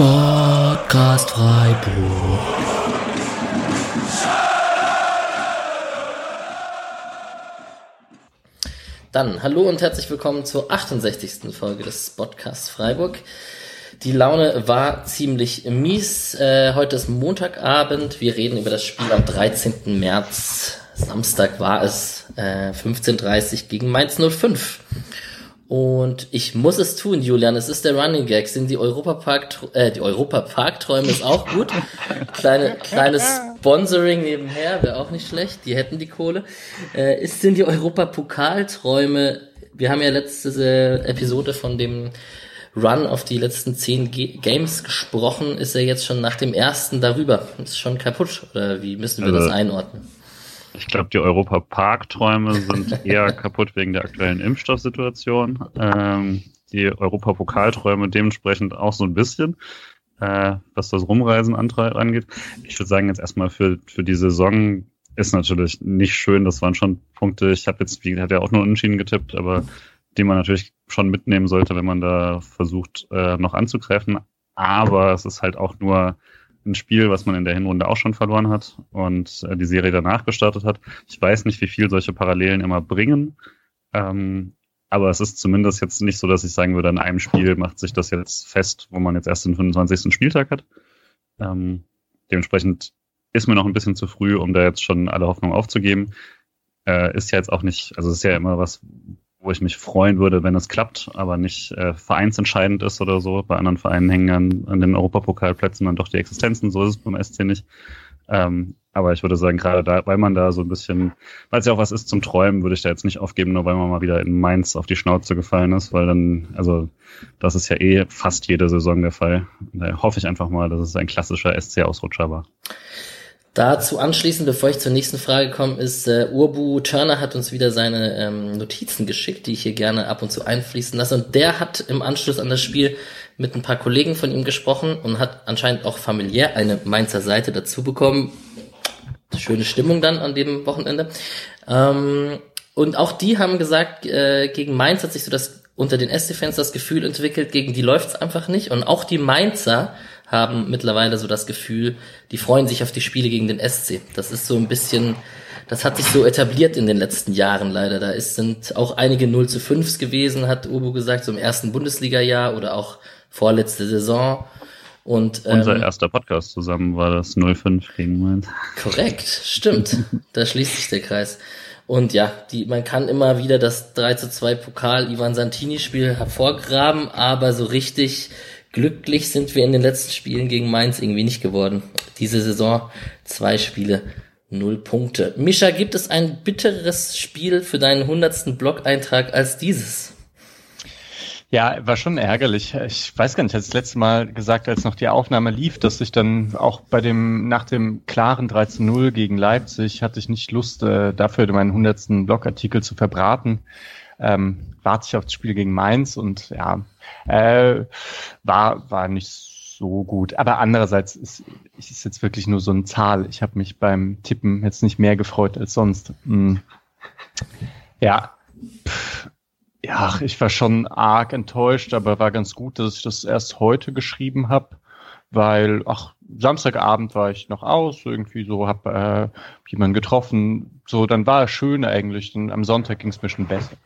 Sportcast Freiburg. Dann hallo und herzlich willkommen zur 68. Folge des Podcasts Freiburg. Die Laune war ziemlich mies. Äh, heute ist Montagabend. Wir reden über das Spiel am 13. März. Samstag war es äh, 15.30 gegen Mainz 05. Und ich muss es tun, Julian. Es ist der Running Gag. Sind die Europapark, äh, die Europapark-Träume ist auch gut. Kleine, kleines Sponsoring nebenher wäre auch nicht schlecht. Die hätten die Kohle. Äh, ist, sind die Europapokalträume, wir haben ja letzte äh, Episode von dem Run auf die letzten zehn G Games gesprochen. Ist er jetzt schon nach dem ersten darüber? Ist schon kaputt? Oder wie müssen wir also, das einordnen? Ich glaube, die Europa-Park-Träume sind eher kaputt wegen der aktuellen Impfstoffsituation. Ähm, die Europa-Pokalträume dementsprechend auch so ein bisschen, äh, was das Rumreisen angeht. Ich würde sagen, jetzt erstmal für, für die Saison ist natürlich nicht schön. Das waren schon Punkte. Ich habe jetzt, wie hat ja auch nur Unentschieden getippt, aber die man natürlich schon mitnehmen sollte, wenn man da versucht, äh, noch anzugreifen. Aber es ist halt auch nur ein Spiel, was man in der Hinrunde auch schon verloren hat und äh, die Serie danach gestartet hat. Ich weiß nicht, wie viel solche Parallelen immer bringen. Ähm, aber es ist zumindest jetzt nicht so, dass ich sagen würde, in einem Spiel macht sich das jetzt fest, wo man jetzt erst den 25. Spieltag hat. Ähm, dementsprechend ist mir noch ein bisschen zu früh, um da jetzt schon alle Hoffnung aufzugeben. Äh, ist ja jetzt auch nicht, also ist ja immer was, wo ich mich freuen würde, wenn es klappt, aber nicht äh, vereinsentscheidend ist oder so. Bei anderen Vereinen hängen an, an den Europapokalplätzen dann doch die Existenzen, so ist es beim SC nicht. Ähm, aber ich würde sagen, gerade da, weil man da so ein bisschen, weil es ja auch was ist zum Träumen, würde ich da jetzt nicht aufgeben, nur weil man mal wieder in Mainz auf die Schnauze gefallen ist, weil dann, also das ist ja eh fast jede Saison der Fall. Da hoffe ich einfach mal, dass es ein klassischer SC-Ausrutscher war. Dazu anschließend, bevor ich zur nächsten Frage komme, ist äh, Urbu Turner hat uns wieder seine ähm, Notizen geschickt, die ich hier gerne ab und zu einfließen lasse. Und der hat im Anschluss an das Spiel mit ein paar Kollegen von ihm gesprochen und hat anscheinend auch familiär eine Mainzer Seite dazu bekommen. Schöne Stimmung dann an dem Wochenende. Ähm, und auch die haben gesagt, äh, gegen Mainz hat sich so das unter den SC-Fans das Gefühl entwickelt, gegen die läuft's einfach nicht. Und auch die Mainzer haben mittlerweile so das Gefühl, die freuen sich auf die Spiele gegen den SC. Das ist so ein bisschen, das hat sich so etabliert in den letzten Jahren leider. Da ist, sind auch einige 0 zu 5s gewesen, hat Ubu gesagt, so im ersten Bundesliga-Jahr oder auch vorletzte Saison. Und, ähm, Unser erster Podcast zusammen war das 0-5 gegen Mainz. Korrekt, stimmt. da schließt sich der Kreis. Und ja, die, man kann immer wieder das 3 zu 2 Pokal Ivan Santini Spiel hervorgraben, aber so richtig glücklich sind wir in den letzten Spielen gegen Mainz irgendwie nicht geworden. Diese Saison zwei Spiele, null Punkte. Mischa, gibt es ein bitteres Spiel für deinen hundertsten Blog-Eintrag als dieses? Ja, war schon ärgerlich. Ich weiß gar nicht, ich hatte das letzte Mal gesagt, als noch die Aufnahme lief, dass ich dann auch bei dem, nach dem klaren 13-0 gegen Leipzig hatte ich nicht Lust, äh, dafür meinen hundertsten Blogartikel zu verbraten. Ähm, warte ich auf das Spiel gegen Mainz und ja, äh, war, war nicht so gut. Aber andererseits ist, ist jetzt wirklich nur so eine Zahl. Ich habe mich beim Tippen jetzt nicht mehr gefreut als sonst. Hm. Ja, Pff ja, ich war schon arg enttäuscht, aber war ganz gut, dass ich das erst heute geschrieben habe, weil, ach, Samstagabend war ich noch aus, irgendwie so, hab äh, jemanden getroffen, so, dann war es schön eigentlich, und am Sonntag ging es mir schon besser.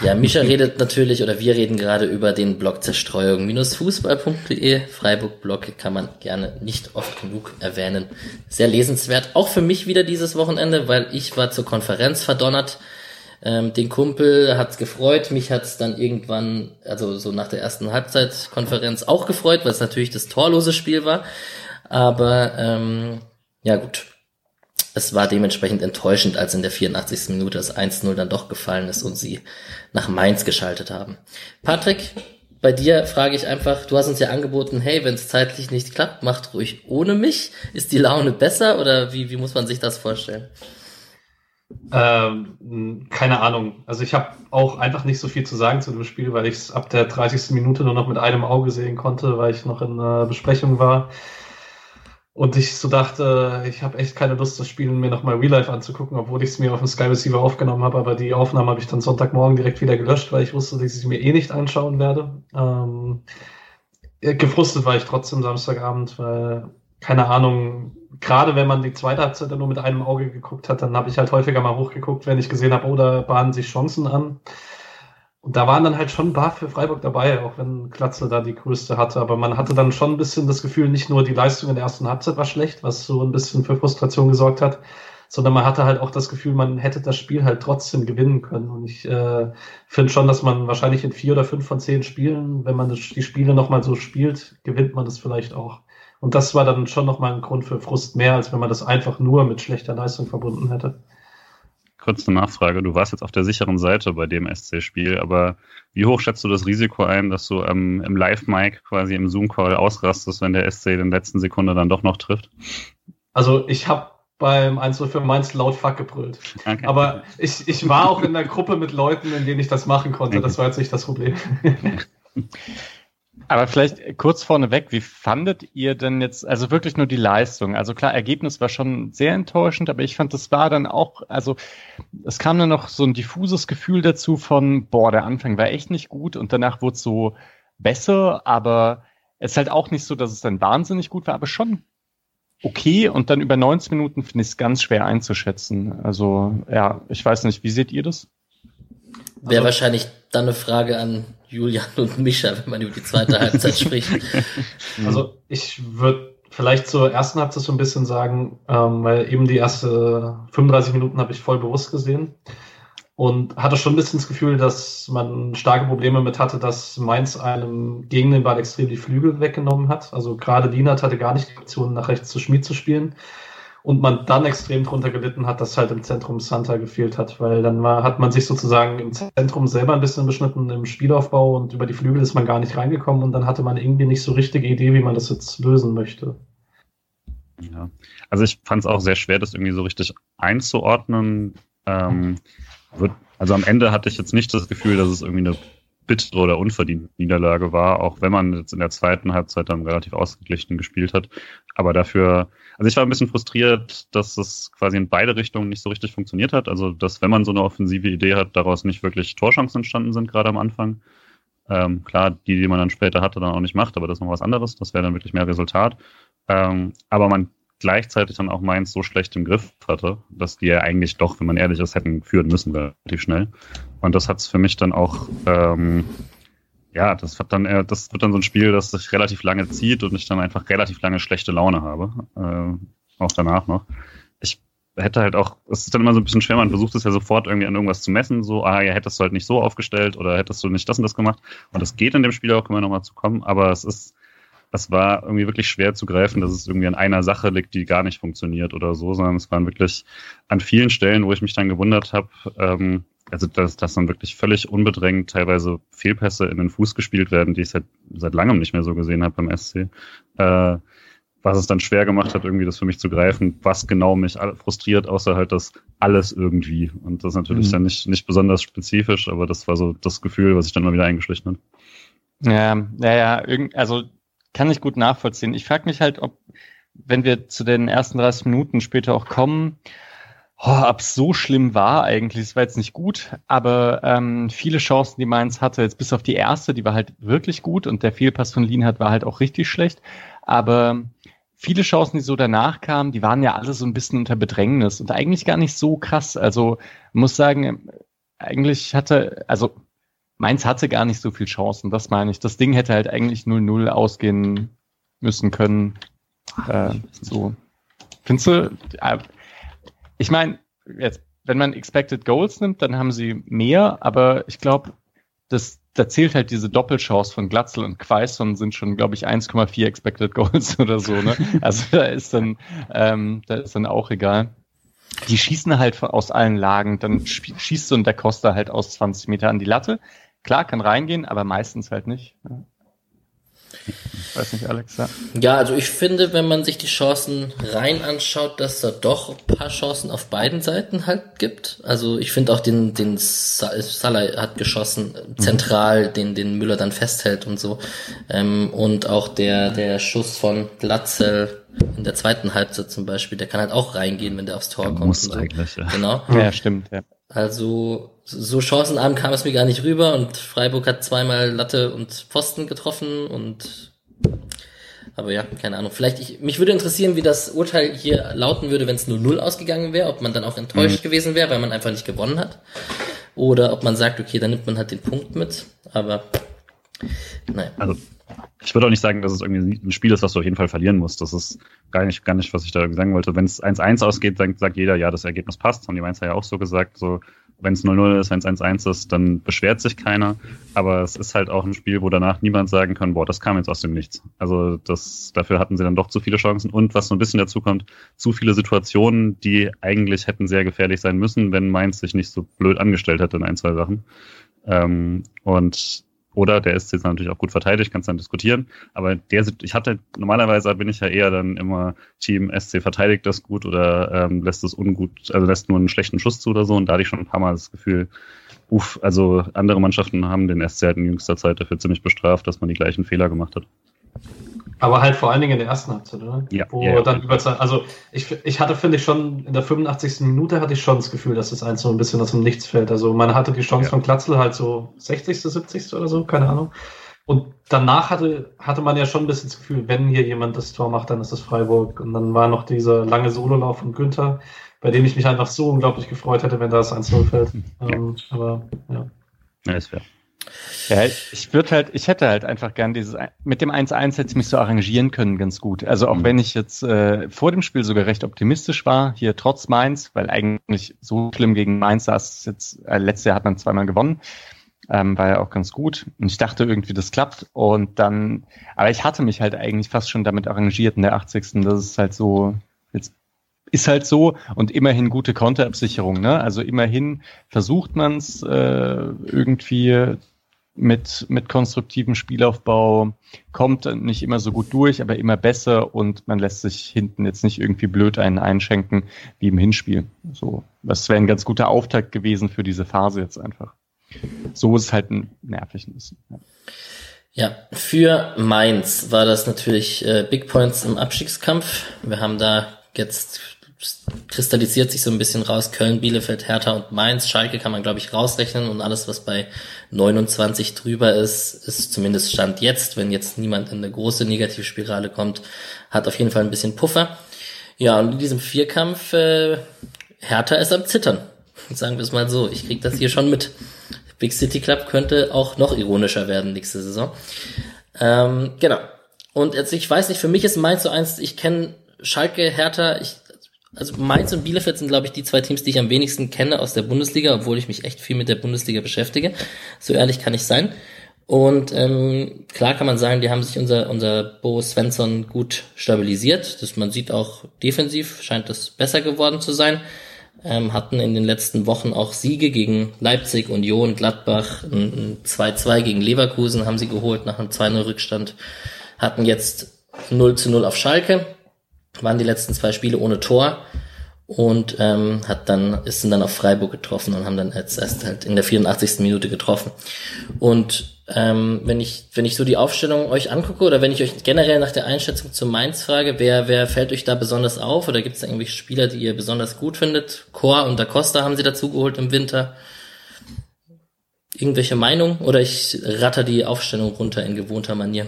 Ja, Mischa redet natürlich, oder wir reden gerade über den Blog Zerstreuung-fußball.de. Freiburg-Blog kann man gerne nicht oft genug erwähnen. Sehr lesenswert. Auch für mich wieder dieses Wochenende, weil ich war zur Konferenz verdonnert. Ähm, den Kumpel hat's gefreut, mich hat's dann irgendwann, also so nach der ersten Halbzeitkonferenz auch gefreut, weil es natürlich das torlose Spiel war. Aber ähm, ja gut, es war dementsprechend enttäuschend, als in der 84. Minute das 1-0 dann doch gefallen ist und sie nach Mainz geschaltet haben. Patrick, bei dir frage ich einfach, du hast uns ja angeboten, hey, wenn es zeitlich nicht klappt, macht ruhig ohne mich. Ist die Laune besser oder wie, wie muss man sich das vorstellen? Ähm, keine Ahnung. Also ich habe auch einfach nicht so viel zu sagen zu dem Spiel, weil ich es ab der 30. Minute nur noch mit einem Auge sehen konnte, weil ich noch in einer Besprechung war. Und ich so dachte, ich habe echt keine Lust, das Spiel mir nochmal Real Life anzugucken, obwohl ich es mir auf dem Sky Receiver aufgenommen habe. Aber die Aufnahme habe ich dann Sonntagmorgen direkt wieder gelöscht, weil ich wusste, dass ich sie mir eh nicht anschauen werde. Ähm, gefrustet war ich trotzdem Samstagabend, weil, keine Ahnung, gerade wenn man die zweite Halbzeit nur mit einem Auge geguckt hat, dann habe ich halt häufiger mal hochgeguckt, wenn ich gesehen habe, oh, da bahnen sich Chancen an. Und da waren dann halt schon ein paar für Freiburg dabei, auch wenn Klatze da die größte hatte. Aber man hatte dann schon ein bisschen das Gefühl, nicht nur die Leistung in der ersten Halbzeit war schlecht, was so ein bisschen für Frustration gesorgt hat, sondern man hatte halt auch das Gefühl, man hätte das Spiel halt trotzdem gewinnen können. Und ich äh, finde schon, dass man wahrscheinlich in vier oder fünf von zehn Spielen, wenn man die Spiele nochmal so spielt, gewinnt man das vielleicht auch. Und das war dann schon nochmal ein Grund für Frust mehr, als wenn man das einfach nur mit schlechter Leistung verbunden hätte. Kurze Nachfrage, du warst jetzt auf der sicheren Seite bei dem SC-Spiel, aber wie hoch schätzt du das Risiko ein, dass du ähm, im Live-Mic quasi im Zoom-Call ausrastest, wenn der SC in der letzten Sekunde dann doch noch trifft? Also ich habe beim 1 für Mainz laut Fuck gebrüllt. Okay. Aber ich, ich war auch in der Gruppe mit Leuten, in denen ich das machen konnte. Das war jetzt nicht das Problem. Aber vielleicht kurz vorneweg, wie fandet ihr denn jetzt, also wirklich nur die Leistung? Also klar, Ergebnis war schon sehr enttäuschend, aber ich fand, das war dann auch, also es kam dann noch so ein diffuses Gefühl dazu von, boah, der Anfang war echt nicht gut und danach wurde es so besser, aber es ist halt auch nicht so, dass es dann wahnsinnig gut war, aber schon okay und dann über 90 Minuten finde ich es ganz schwer einzuschätzen. Also ja, ich weiß nicht, wie seht ihr das? Wäre also, wahrscheinlich dann eine Frage an Julian und Mischa, wenn man über die zweite Halbzeit spricht. Also ich würde vielleicht zur ersten Halbzeit so ein bisschen sagen, ähm, weil eben die erste 35 Minuten habe ich voll bewusst gesehen und hatte schon ein bisschen das Gefühl, dass man starke Probleme mit hatte, dass Mainz einem gegen den Ball extrem die Flügel weggenommen hat. Also gerade Lienert hatte gar nicht die Option, nach rechts zu Schmied zu spielen. Und man dann extrem drunter gelitten hat, dass halt im Zentrum Santa gefehlt hat, weil dann war, hat man sich sozusagen im Zentrum selber ein bisschen beschnitten im Spielaufbau und über die Flügel ist man gar nicht reingekommen und dann hatte man irgendwie nicht so richtige Idee, wie man das jetzt lösen möchte. Ja, also ich fand es auch sehr schwer, das irgendwie so richtig einzuordnen. Ähm, wird, also am Ende hatte ich jetzt nicht das Gefühl, dass es irgendwie eine bittere oder unverdiente Niederlage war, auch wenn man jetzt in der zweiten Halbzeit dann relativ ausgeglichen gespielt hat. Aber dafür, also ich war ein bisschen frustriert, dass es quasi in beide Richtungen nicht so richtig funktioniert hat. Also, dass wenn man so eine offensive Idee hat, daraus nicht wirklich Torchancen entstanden sind, gerade am Anfang. Ähm, klar, die, die man dann später hatte, dann auch nicht macht, aber das ist noch was anderes. Das wäre dann wirklich mehr Resultat. Ähm, aber man gleichzeitig dann auch Mainz so schlecht im Griff hatte, dass die ja eigentlich doch, wenn man ehrlich ist, hätten führen müssen relativ schnell. Und das hat es für mich dann auch, ähm, ja, das hat dann, äh, das wird dann so ein Spiel, das sich relativ lange zieht und ich dann einfach relativ lange schlechte Laune habe, äh, auch danach noch. Ich hätte halt auch, es ist dann immer so ein bisschen schwer, man versucht es ja sofort irgendwie an irgendwas zu messen, so, ah, ja, hättest du halt nicht so aufgestellt oder hättest du nicht das und das gemacht. Und das geht in dem Spiel auch, wir nochmal zu kommen, aber es ist, es war irgendwie wirklich schwer zu greifen, dass es irgendwie an einer Sache liegt, die gar nicht funktioniert oder so, sondern es waren wirklich an vielen Stellen, wo ich mich dann gewundert habe, ähm, also dass, dass dann wirklich völlig unbedrängt teilweise Fehlpässe in den Fuß gespielt werden, die ich seit, seit langem nicht mehr so gesehen habe beim SC. Äh, was es dann schwer gemacht hat, irgendwie das für mich zu greifen, was genau mich frustriert, außer halt das alles irgendwie. Und das ist natürlich mhm. dann nicht, nicht besonders spezifisch, aber das war so das Gefühl, was ich dann mal wieder eingeschlichen hat. Ja, ja, ja, also kann ich gut nachvollziehen. Ich frage mich halt, ob, wenn wir zu den ersten 30 Minuten später auch kommen, oh, ob es so schlimm war eigentlich. Es war jetzt nicht gut, aber ähm, viele Chancen, die Mainz hatte, jetzt bis auf die erste, die war halt wirklich gut und der Fehlpass von Lienhardt war halt auch richtig schlecht. Aber viele Chancen, die so danach kamen, die waren ja alle so ein bisschen unter Bedrängnis und eigentlich gar nicht so krass. Also muss sagen, eigentlich hatte, also Mainz hatte gar nicht so viel Chancen, das meine ich. Das Ding hätte halt eigentlich 0-0 ausgehen müssen können. Äh, so. Findest du, äh, ich meine, jetzt, wenn man Expected Goals nimmt, dann haben sie mehr, aber ich glaube, das, da zählt halt diese Doppelchance von Glatzel und Quaison sind schon, glaube ich, 1,4 Expected Goals oder so, ne? Also da ist dann, ähm, da ist dann auch egal. Die schießen halt aus allen Lagen, dann schießt so ein Da Costa halt aus 20 Meter an die Latte. Klar, kann reingehen, aber meistens halt nicht. Ja. Weiß nicht, Alex. Ja. ja, also ich finde, wenn man sich die Chancen rein anschaut, dass da doch ein paar Chancen auf beiden Seiten halt gibt. Also ich finde auch den, den Salah hat geschossen, mhm. zentral, den, den Müller dann festhält und so. Ähm, und auch der, der Schuss von Glatzel in der zweiten Halbzeit zum Beispiel, der kann halt auch reingehen, wenn der aufs Tor der kommt. Muss so. eigentlich, ja. Genau. Ja, stimmt, ja. Also so chancenarm kam es mir gar nicht rüber und Freiburg hat zweimal Latte und Pfosten getroffen und Aber ja, keine Ahnung. Vielleicht, ich, mich würde interessieren, wie das Urteil hier lauten würde, wenn es 0-0 ausgegangen wäre, ob man dann auch enttäuscht mhm. gewesen wäre, weil man einfach nicht gewonnen hat. Oder ob man sagt, okay, dann nimmt man halt den Punkt mit. Aber naja. Also ich würde auch nicht sagen, dass es irgendwie ein Spiel ist, was du auf jeden Fall verlieren musst. Das ist gar nicht, gar nicht, was ich da sagen wollte. Wenn es 1-1 ausgeht, dann sagt jeder, ja, das Ergebnis passt. Haben die Mainzer ja auch so gesagt. So, wenn es 0-0 ist, wenn es 1-1 ist, dann beschwert sich keiner. Aber es ist halt auch ein Spiel, wo danach niemand sagen kann, boah, das kam jetzt aus dem Nichts. Also das, dafür hatten sie dann doch zu viele Chancen. Und was so ein bisschen dazu kommt, zu viele Situationen, die eigentlich hätten sehr gefährlich sein müssen, wenn Mainz sich nicht so blöd angestellt hätte in ein, zwei Sachen. Ähm, und oder der ist jetzt natürlich auch gut verteidigt, kannst dann diskutieren. Aber der, ich hatte, normalerweise bin ich ja eher dann immer Team SC verteidigt das gut oder ähm, lässt es ungut, also lässt nur einen schlechten Schuss zu oder so. Und da hatte ich schon ein paar Mal das Gefühl, uff, also andere Mannschaften haben den SC halt in jüngster Zeit dafür ziemlich bestraft, dass man die gleichen Fehler gemacht hat. Aber halt vor allen Dingen in der ersten Halbzeit, oder? Ja. Wo ja, ja. dann Überzeit, also ich, ich hatte, finde ich, schon in der 85. Minute hatte ich schon das Gefühl, dass das eins so ein bisschen aus dem Nichts fällt. Also man hatte die Chance ja. von Klatzl halt so 60., 70. oder so, keine Ahnung. Und danach hatte, hatte man ja schon ein bisschen das Gefühl, wenn hier jemand das Tor macht, dann ist das Freiburg. Und dann war noch dieser lange Sololauf von Günther, bei dem ich mich einfach so unglaublich gefreut hätte, wenn da das 1-0 fällt. Ähm, aber ja. Ja, ist fair. Ja, ich würde halt, ich hätte halt einfach gern dieses, mit dem 1-1 hätte ich mich so arrangieren können, ganz gut. Also auch mhm. wenn ich jetzt äh, vor dem Spiel sogar recht optimistisch war, hier trotz Mainz, weil eigentlich so schlimm gegen Mainz saß jetzt, äh, letztes Jahr hat man zweimal gewonnen, ähm, war ja auch ganz gut. Und ich dachte irgendwie, das klappt. Und dann, aber ich hatte mich halt eigentlich fast schon damit arrangiert in der 80. Das ist halt so, jetzt ist halt so und immerhin gute Konterabsicherung. Ne? Also immerhin versucht man es äh, irgendwie mit, mit konstruktivem Spielaufbau, kommt nicht immer so gut durch, aber immer besser und man lässt sich hinten jetzt nicht irgendwie blöd einen einschenken wie im Hinspiel. So, das wäre ein ganz guter Auftakt gewesen für diese Phase jetzt einfach. So ist es halt nervig ein bisschen. Ja. Ja, für Mainz war das natürlich äh, Big Points im Abstiegskampf. Wir haben da jetzt kristallisiert sich so ein bisschen raus. Köln, Bielefeld, Hertha und Mainz. Schalke kann man, glaube ich, rausrechnen und alles, was bei 29 drüber ist, ist zumindest Stand jetzt, wenn jetzt niemand in eine große Negativspirale kommt, hat auf jeden Fall ein bisschen Puffer. Ja, und in diesem Vierkampf, äh, Hertha ist am Zittern. Sagen wir es mal so. Ich krieg das hier schon mit. Big City Club könnte auch noch ironischer werden nächste Saison. Ähm, genau. Und jetzt, ich weiß nicht, für mich ist Mainz so eins, ich kenne Schalke, Hertha, ich also Mainz und Bielefeld sind, glaube ich, die zwei Teams, die ich am wenigsten kenne aus der Bundesliga, obwohl ich mich echt viel mit der Bundesliga beschäftige. So ehrlich kann ich sein. Und ähm, klar kann man sagen, die haben sich unser, unser Bo Svensson gut stabilisiert. Das, man sieht auch defensiv, scheint das besser geworden zu sein. Ähm, hatten in den letzten Wochen auch Siege gegen Leipzig, Union, Gladbach, ein 2-2 gegen Leverkusen haben sie geholt nach einem 2-0 Rückstand. Hatten jetzt 0 zu 0 auf Schalke waren die letzten zwei Spiele ohne Tor und ähm, hat dann ist dann auf Freiburg getroffen und haben dann jetzt erst halt in der 84. Minute getroffen. Und ähm, wenn ich wenn ich so die Aufstellung euch angucke oder wenn ich euch generell nach der Einschätzung zu Mainz frage, wer wer fällt euch da besonders auf oder gibt es da irgendwelche Spieler, die ihr besonders gut findet? Chor und Da Costa haben sie dazu geholt im Winter. Irgendwelche Meinung oder ich ratter die Aufstellung runter in gewohnter Manier?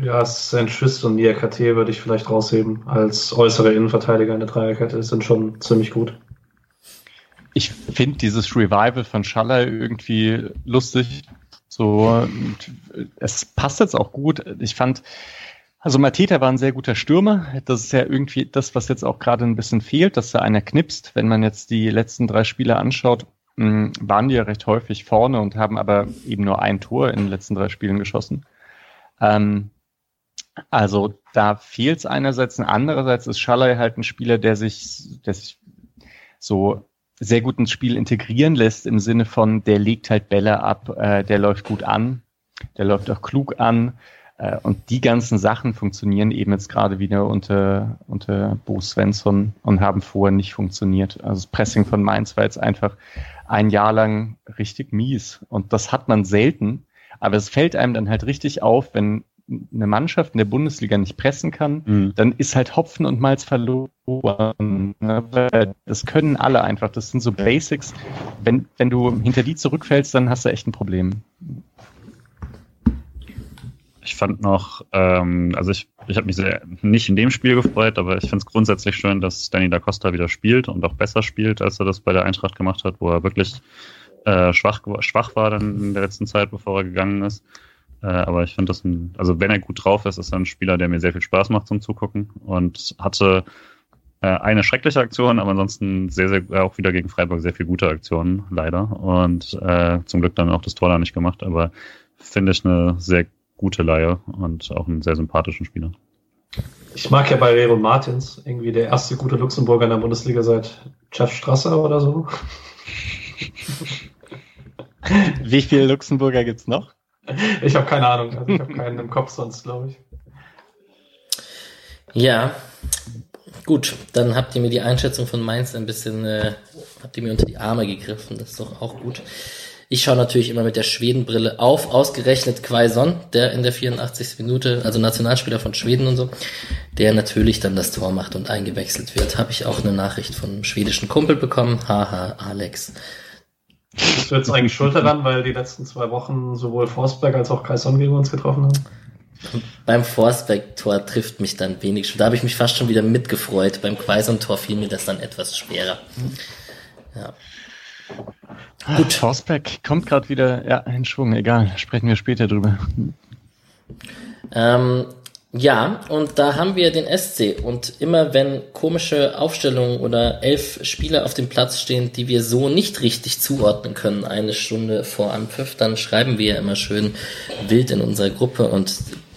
Ja, St. Schüst und Nia KT würde ich vielleicht rausheben. Als äußere Innenverteidiger in der Dreierkette sind schon ziemlich gut. Ich finde dieses Revival von Schaller irgendwie lustig. So, es passt jetzt auch gut. Ich fand, also Mateta war ein sehr guter Stürmer. Das ist ja irgendwie das, was jetzt auch gerade ein bisschen fehlt, dass da einer knipst. Wenn man jetzt die letzten drei Spiele anschaut, hm, waren die ja recht häufig vorne und haben aber eben nur ein Tor in den letzten drei Spielen geschossen. Ähm, also da fehlt es einerseits andererseits ist Schallei halt ein Spieler, der sich, der sich so sehr gut ins Spiel integrieren lässt im Sinne von, der legt halt Bälle ab, äh, der läuft gut an, der läuft auch klug an. Äh, und die ganzen Sachen funktionieren eben jetzt gerade wieder unter, unter Bo Svensson und haben vorher nicht funktioniert. Also das Pressing von Mainz war jetzt einfach ein Jahr lang richtig mies. Und das hat man selten. Aber es fällt einem dann halt richtig auf, wenn eine Mannschaft in der Bundesliga nicht pressen kann, mhm. dann ist halt Hopfen und Malz verloren. Ne? Das können alle einfach. Das sind so Basics. Wenn, wenn du hinter die zurückfällst, dann hast du echt ein Problem. ich fand noch, ähm, also ich, ich habe mich sehr nicht in dem Spiel gefreut, aber ich finde es grundsätzlich schön, dass Danny da Costa wieder spielt und auch besser spielt, als er das bei der Eintracht gemacht hat, wo er wirklich äh, schwach, schwach war dann in der letzten Zeit, bevor er gegangen ist. Äh, aber ich finde das ein, also wenn er gut drauf ist, ist er ein Spieler, der mir sehr viel Spaß macht zum Zugucken und hatte äh, eine schreckliche Aktion, aber ansonsten sehr, sehr, auch wieder gegen Freiburg sehr viel gute Aktionen, leider. Und äh, zum Glück dann auch das Tor da nicht gemacht, aber finde ich eine sehr gute Laie und auch einen sehr sympathischen Spieler. Ich mag ja bei Rero Martins irgendwie der erste gute Luxemburger in der Bundesliga seit Jeff Strasser oder so. Wie viele Luxemburger gibt es noch? Ich habe keine Ahnung. Also ich habe keinen im Kopf sonst, glaube ich. Ja, gut. Dann habt ihr mir die Einschätzung von Mainz ein bisschen, äh, habt ihr mir unter die Arme gegriffen. Das ist doch auch gut. Ich schaue natürlich immer mit der Schwedenbrille auf, ausgerechnet Quaison, der in der 84. Minute, also Nationalspieler von Schweden und so, der natürlich dann das Tor macht und eingewechselt wird. Habe ich auch eine Nachricht von einem schwedischen Kumpel bekommen. Haha, Alex. Bist du jetzt eigentlich schuld daran, weil die letzten zwei Wochen sowohl Forsberg als auch Quaison gegen uns getroffen haben? Beim Forsberg-Tor trifft mich dann wenig schon. Da habe ich mich fast schon wieder mitgefreut. Beim Quaison-Tor fiel mir das dann etwas schwerer. Ja. Gut. Forsberg kommt gerade wieder ja, in Schwung. Egal, sprechen wir später drüber. Ähm, ja, und da haben wir den SC. Und immer wenn komische Aufstellungen oder elf Spieler auf dem Platz stehen, die wir so nicht richtig zuordnen können, eine Stunde vor Anpfiff, dann schreiben wir ja immer schön wild in unserer Gruppe und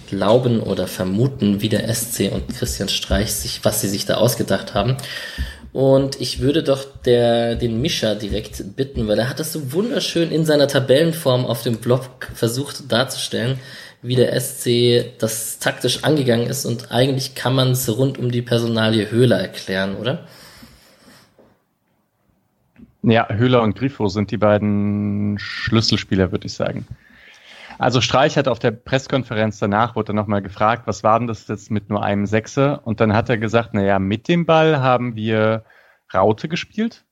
glauben oder vermuten, wie der SC und Christian Streich sich, was sie sich da ausgedacht haben. Und ich würde doch der, den Mischa direkt bitten, weil er hat das so wunderschön in seiner Tabellenform auf dem Blog versucht darzustellen, wie der SC das taktisch angegangen ist und eigentlich kann man es rund um die Personalie Höhler erklären, oder? Ja, Höhler und Grifo sind die beiden Schlüsselspieler, würde ich sagen. Also Streich hat auf der Pressekonferenz danach, wurde er nochmal gefragt, was war denn das jetzt mit nur einem Sechser? Und dann hat er gesagt, naja, mit dem Ball haben wir Raute gespielt.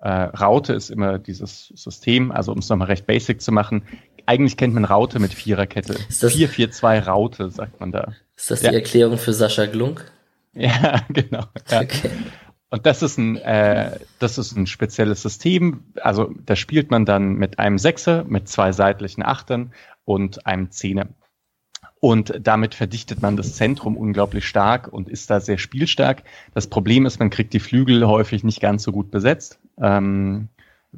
Äh, Raute ist immer dieses System, also um es nochmal recht basic zu machen. Eigentlich kennt man Raute mit Viererkette. 4-4-2 Raute, sagt man da. Ist das die Erklärung für Sascha Glunk? Ja, genau. Ja. Okay. Und das ist ein, äh, das ist ein spezielles System. Also da spielt man dann mit einem Sechser, mit zwei seitlichen Achtern und einem Zehner. Und damit verdichtet man das Zentrum unglaublich stark und ist da sehr spielstark. Das Problem ist, man kriegt die Flügel häufig nicht ganz so gut besetzt, ähm,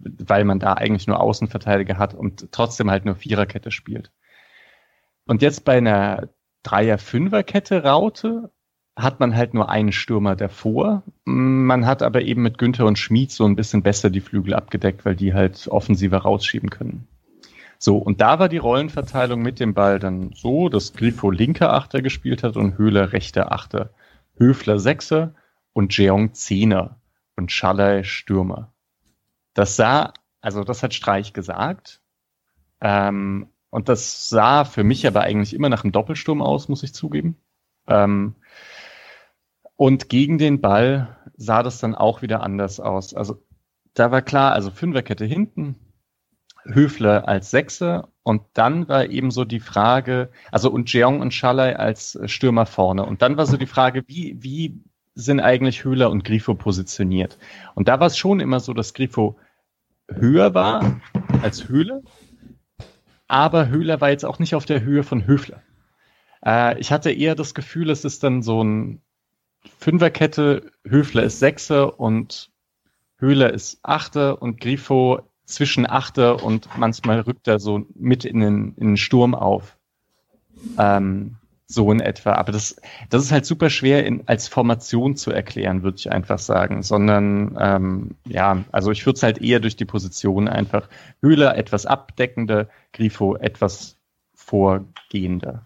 weil man da eigentlich nur Außenverteidiger hat und trotzdem halt nur Viererkette spielt. Und jetzt bei einer Dreier-Fünfer-Kette-Raute hat man halt nur einen Stürmer davor. Man hat aber eben mit Günther und Schmid so ein bisschen besser die Flügel abgedeckt, weil die halt offensiver rausschieben können. So, und da war die Rollenverteilung mit dem Ball dann so, dass Grifo linker Achter gespielt hat und Höhler rechter Achter. Höfler Sechser und Jeong Zehner und Schallei Stürmer. Das sah, also das hat Streich gesagt. Ähm, und das sah für mich aber eigentlich immer nach einem Doppelsturm aus, muss ich zugeben. Ähm, und gegen den Ball sah das dann auch wieder anders aus. Also da war klar, also Fünferkette hinten, Höfler als Sechser und dann war eben so die Frage, also und Jeong und Schalay als Stürmer vorne. Und dann war so die Frage, wie, wie sind eigentlich Höhler und Grifo positioniert? Und da war es schon immer so, dass Grifo höher war als Höhler, aber Höhler war jetzt auch nicht auf der Höhe von Höfler. Äh, ich hatte eher das Gefühl, es ist dann so ein Fünferkette, Höfler ist Sechser und Höhler ist Achter und Grifo zwischen Achter und manchmal rückt er so mit in den, in den Sturm auf. Ähm, so in etwa. Aber das, das ist halt super schwer in, als Formation zu erklären, würde ich einfach sagen. Sondern ähm, ja, also ich würde es halt eher durch die Position einfach. Höhler etwas abdeckender, Grifo etwas vorgehender.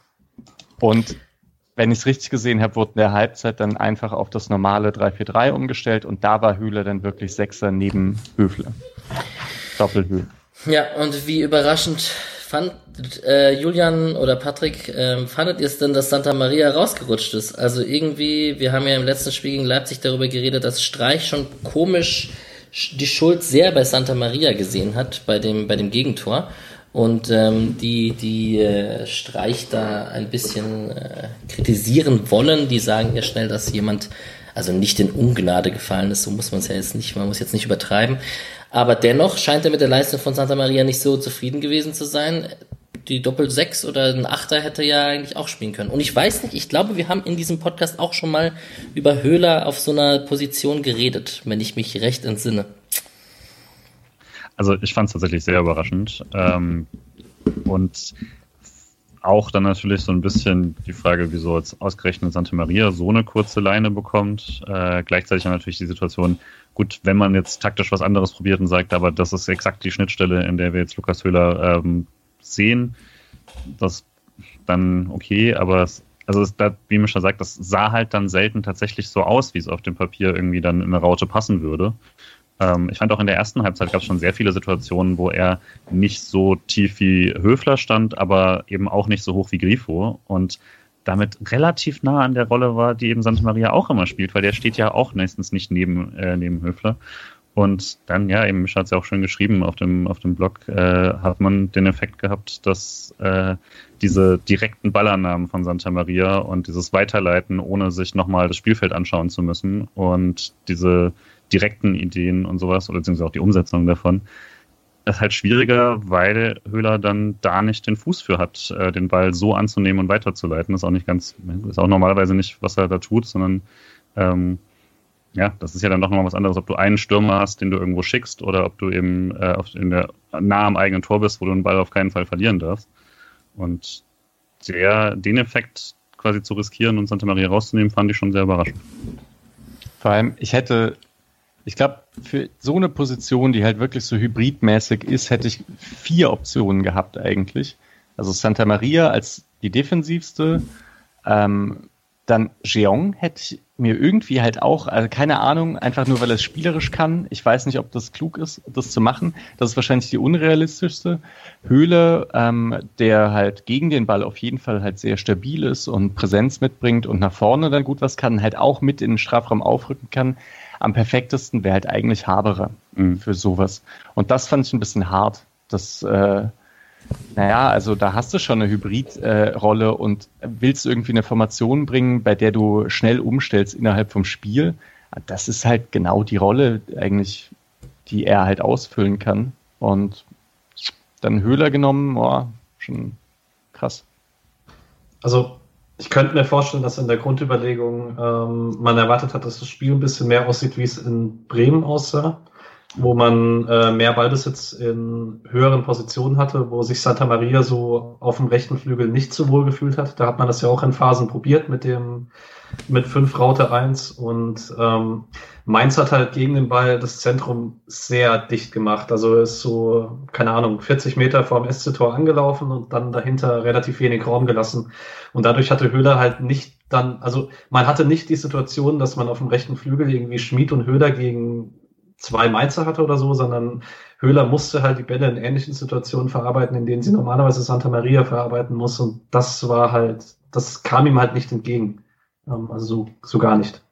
Und wenn ich es richtig gesehen habe, wurde in der Halbzeit dann einfach auf das normale 3-4-3 umgestellt und da war Höhler dann wirklich Sechser neben Höfler. Doppelhöhe. Ja, und wie überraschend fand äh, Julian oder Patrick, äh, fandet ihr es denn, dass Santa Maria rausgerutscht ist? Also irgendwie, wir haben ja im letzten Spiel gegen Leipzig darüber geredet, dass Streich schon komisch die Schuld sehr bei Santa Maria gesehen hat, bei dem, bei dem Gegentor. und ähm, die, die äh, Streich da ein bisschen äh, kritisieren wollen. Die sagen ja schnell, dass jemand also nicht in Ungnade gefallen ist, so muss man es ja jetzt nicht, man muss jetzt nicht übertreiben. Aber dennoch scheint er mit der Leistung von Santa Maria nicht so zufrieden gewesen zu sein. Die Doppel 6 oder ein Achter hätte ja eigentlich auch spielen können. Und ich weiß nicht, ich glaube, wir haben in diesem Podcast auch schon mal über Höhler auf so einer Position geredet, wenn ich mich recht entsinne. Also ich fand es tatsächlich sehr überraschend. Ähm, und auch dann natürlich so ein bisschen die Frage, wieso jetzt ausgerechnet Santa Maria so eine kurze Leine bekommt. Äh, gleichzeitig natürlich die Situation, gut, wenn man jetzt taktisch was anderes probiert und sagt, aber das ist exakt die Schnittstelle, in der wir jetzt Lukas Höhler ähm, sehen, das dann okay, aber es, also es, da, wie Mischa sagt, das sah halt dann selten tatsächlich so aus, wie es auf dem Papier irgendwie dann in eine Raute passen würde. Ähm, ich fand auch in der ersten Halbzeit gab es schon sehr viele Situationen, wo er nicht so tief wie Höfler stand, aber eben auch nicht so hoch wie Grifo und damit relativ nah an der Rolle war, die eben Santa Maria auch immer spielt, weil der steht ja auch meistens nicht neben, äh, neben Höfler. Und dann, ja, eben, hat es ja auch schön geschrieben auf dem, auf dem Blog, äh, hat man den Effekt gehabt, dass äh, diese direkten Ballannahmen von Santa Maria und dieses Weiterleiten, ohne sich nochmal das Spielfeld anschauen zu müssen und diese direkten Ideen und sowas, oder beziehungsweise auch die Umsetzung davon, ist halt schwieriger, weil Höhler dann da nicht den Fuß für hat, äh, den Ball so anzunehmen und weiterzuleiten. Das ist auch nicht ganz, ist auch normalerweise nicht, was er da tut, sondern ähm, ja, das ist ja dann doch nochmal was anderes, ob du einen Stürmer hast, den du irgendwo schickst, oder ob du eben äh, auf, in der, nah am eigenen Tor bist, wo du den Ball auf keinen Fall verlieren darfst. Und der, den Effekt quasi zu riskieren und Santa Maria rauszunehmen, fand ich schon sehr überraschend. Vor allem, ich hätte ich glaube, für so eine Position, die halt wirklich so hybridmäßig ist, hätte ich vier Optionen gehabt eigentlich. Also Santa Maria als die defensivste, ähm, dann Jeong hätte ich mir irgendwie halt auch, also keine Ahnung, einfach nur weil er es spielerisch kann. Ich weiß nicht, ob das klug ist, das zu machen. Das ist wahrscheinlich die unrealistischste. Höhle, ähm, der halt gegen den Ball auf jeden Fall halt sehr stabil ist und Präsenz mitbringt und nach vorne dann gut was kann, halt auch mit in den Strafraum aufrücken kann am perfektesten wäre halt eigentlich Haberer mhm. für sowas. Und das fand ich ein bisschen hart. Das, äh, naja, also da hast du schon eine Hybridrolle äh, und willst irgendwie eine Formation bringen, bei der du schnell umstellst innerhalb vom Spiel. Das ist halt genau die Rolle eigentlich, die er halt ausfüllen kann. Und dann Höhler genommen, boah, schon krass. Also ich könnte mir vorstellen, dass in der Grundüberlegung ähm, man erwartet hat, dass das Spiel ein bisschen mehr aussieht, wie es in Bremen aussah, wo man äh, mehr Ballbesitz in höheren Positionen hatte, wo sich Santa Maria so auf dem rechten Flügel nicht so wohl gefühlt hat. Da hat man das ja auch in Phasen probiert mit dem mit fünf Raute eins und ähm, Mainz hat halt gegen den Ball das Zentrum sehr dicht gemacht. Also ist so, keine Ahnung, 40 Meter vor dem SC-Tor angelaufen und dann dahinter relativ wenig Raum gelassen. Und dadurch hatte Höhler halt nicht dann, also man hatte nicht die Situation, dass man auf dem rechten Flügel irgendwie Schmid und Höhler gegen zwei Mainzer hatte oder so, sondern Höhler musste halt die Bälle in ähnlichen Situationen verarbeiten, in denen sie normalerweise Santa Maria verarbeiten muss. Und das war halt, das kam ihm halt nicht entgegen. Ähm, also so, so gar nicht.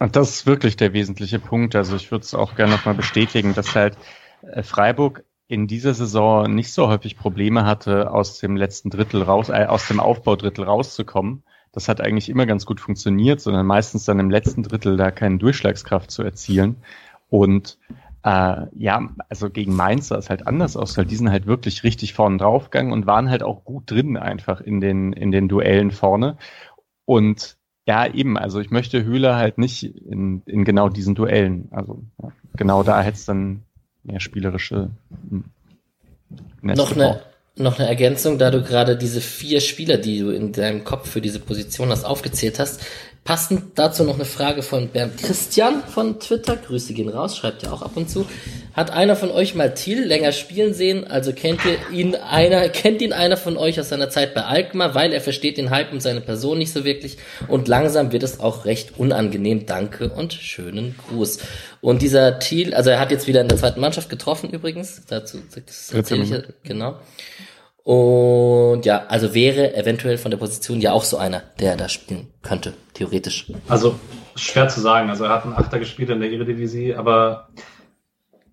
Das ist wirklich der wesentliche Punkt. Also ich würde es auch gerne nochmal bestätigen, dass halt äh, Freiburg in dieser Saison nicht so häufig Probleme hatte, aus dem letzten Drittel raus, äh, aus dem Aufbaudrittel rauszukommen. Das hat eigentlich immer ganz gut funktioniert, sondern meistens dann im letzten Drittel da keine Durchschlagskraft zu erzielen. Und äh, ja, also gegen Mainz sah es halt anders aus, weil die sind halt wirklich richtig vorne draufgegangen und waren halt auch gut drin einfach in den, in den Duellen vorne. Und ja, eben, also ich möchte Höhler halt nicht in, in genau diesen Duellen. Also ja, genau da hätte es dann mehr spielerische hm, noch eine, noch eine Ergänzung, da du gerade diese vier Spieler, die du in deinem Kopf für diese Position hast, aufgezählt hast. Passend dazu noch eine Frage von Bernd Christian von Twitter. Grüße gehen raus, schreibt ja auch ab und zu. Hat einer von euch mal Thiel länger spielen sehen? Also kennt ihr ihn einer, kennt ihn einer von euch aus seiner Zeit bei Alkmaar, weil er versteht den Hype und seine Person nicht so wirklich und langsam wird es auch recht unangenehm. Danke und schönen Gruß. Und dieser Thiel, also er hat jetzt wieder in der zweiten Mannschaft getroffen übrigens, dazu das erzähle ich ja, genau. Und ja, also wäre eventuell von der Position ja auch so einer, der da spielen könnte, theoretisch. Also schwer zu sagen. Also er hat einen Achter gespielt in der Eredivisie, aber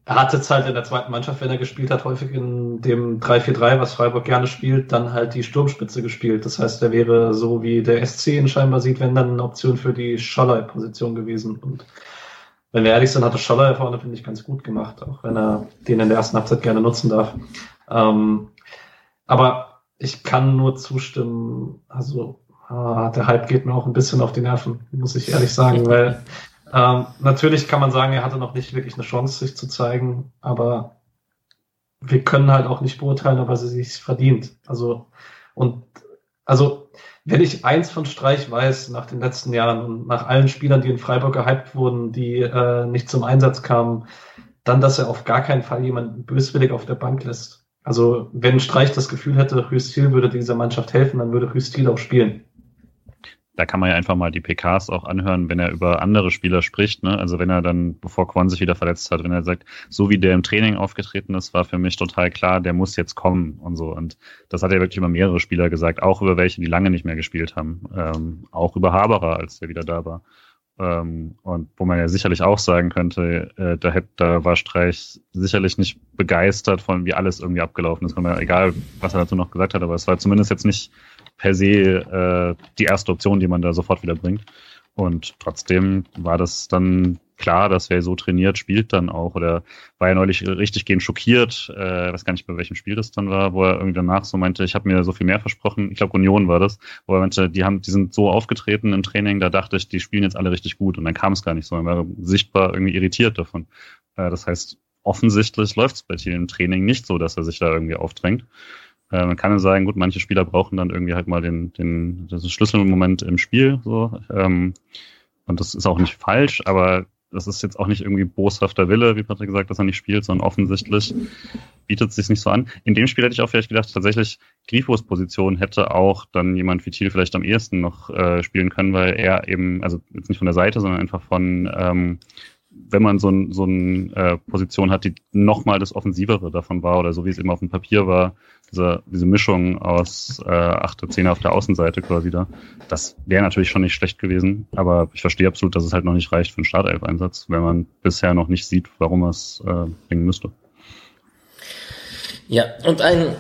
er hat jetzt halt in der zweiten Mannschaft, wenn er gespielt hat, häufig in dem 3-4-3, was Freiburg gerne spielt, dann halt die Sturmspitze gespielt. Das heißt, er wäre so wie der SC ihn scheinbar sieht, wenn dann eine Option für die Scholler-Position gewesen. Und wenn wir ehrlich sind, hat der Scholler vorne, finde ich, ganz gut gemacht, auch wenn er den in der ersten Halbzeit gerne nutzen darf. Ähm, aber ich kann nur zustimmen, also ah, der Hype geht mir auch ein bisschen auf die Nerven, muss ich ehrlich sagen, weil ähm, natürlich kann man sagen, er hatte noch nicht wirklich eine Chance, sich zu zeigen, aber wir können halt auch nicht beurteilen, ob er sich verdient. Also, und, also, wenn ich eins von Streich weiß nach den letzten Jahren und nach allen Spielern, die in Freiburg gehypt wurden, die äh, nicht zum Einsatz kamen, dann, dass er auf gar keinen Fall jemanden böswillig auf der Bank lässt. Also, wenn Streich das Gefühl hätte, Hüstil würde dieser Mannschaft helfen, dann würde Hüstil auch spielen da kann man ja einfach mal die PKs auch anhören, wenn er über andere Spieler spricht. Ne? Also wenn er dann, bevor Quan sich wieder verletzt hat, wenn er sagt, so wie der im Training aufgetreten ist, war für mich total klar, der muss jetzt kommen und so. Und das hat er wirklich über mehrere Spieler gesagt, auch über welche, die lange nicht mehr gespielt haben. Ähm, auch über Haberer, als der wieder da war. Ähm, und wo man ja sicherlich auch sagen könnte, äh, da, hätte, da war Streich sicherlich nicht begeistert von, wie alles irgendwie abgelaufen ist. Man, egal, was er dazu noch gesagt hat, aber es war zumindest jetzt nicht per se äh, die erste Option, die man da sofort wieder bringt. Und trotzdem war das dann klar, dass wer so trainiert, spielt dann auch. Oder war ja neulich richtig gehend schockiert, äh, weiß gar nicht bei welchem Spiel das dann war, wo er irgendwie danach so meinte, ich habe mir so viel mehr versprochen. Ich glaube, Union war das, wo er meinte, die haben, die sind so aufgetreten im Training, da dachte ich, die spielen jetzt alle richtig gut. Und dann kam es gar nicht so. Er war sichtbar irgendwie irritiert davon. Äh, das heißt, offensichtlich läuft es bei Thiel im Training nicht so, dass er sich da irgendwie aufdrängt. Äh, man kann ja sagen, gut, manche Spieler brauchen dann irgendwie halt mal den, den, das Schlüsselmoment im Spiel, so. Ähm, und das ist auch nicht falsch, aber das ist jetzt auch nicht irgendwie boshafter Wille, wie Patrick gesagt, dass er nicht spielt, sondern offensichtlich bietet es sich nicht so an. In dem Spiel hätte ich auch vielleicht gedacht, tatsächlich Grifos Position hätte auch dann jemand wie Thiel vielleicht am ehesten noch äh, spielen können, weil er eben, also jetzt nicht von der Seite, sondern einfach von ähm, wenn man so, ein, so eine äh, Position hat, die nochmal das Offensivere davon war oder so wie es eben auf dem Papier war, diese, diese Mischung aus äh, 8 10 auf der Außenseite quasi da, das wäre natürlich schon nicht schlecht gewesen, aber ich verstehe absolut, dass es halt noch nicht reicht für einen Startelf-Einsatz, wenn man bisher noch nicht sieht, warum er es äh, bringen müsste. Ja, und ein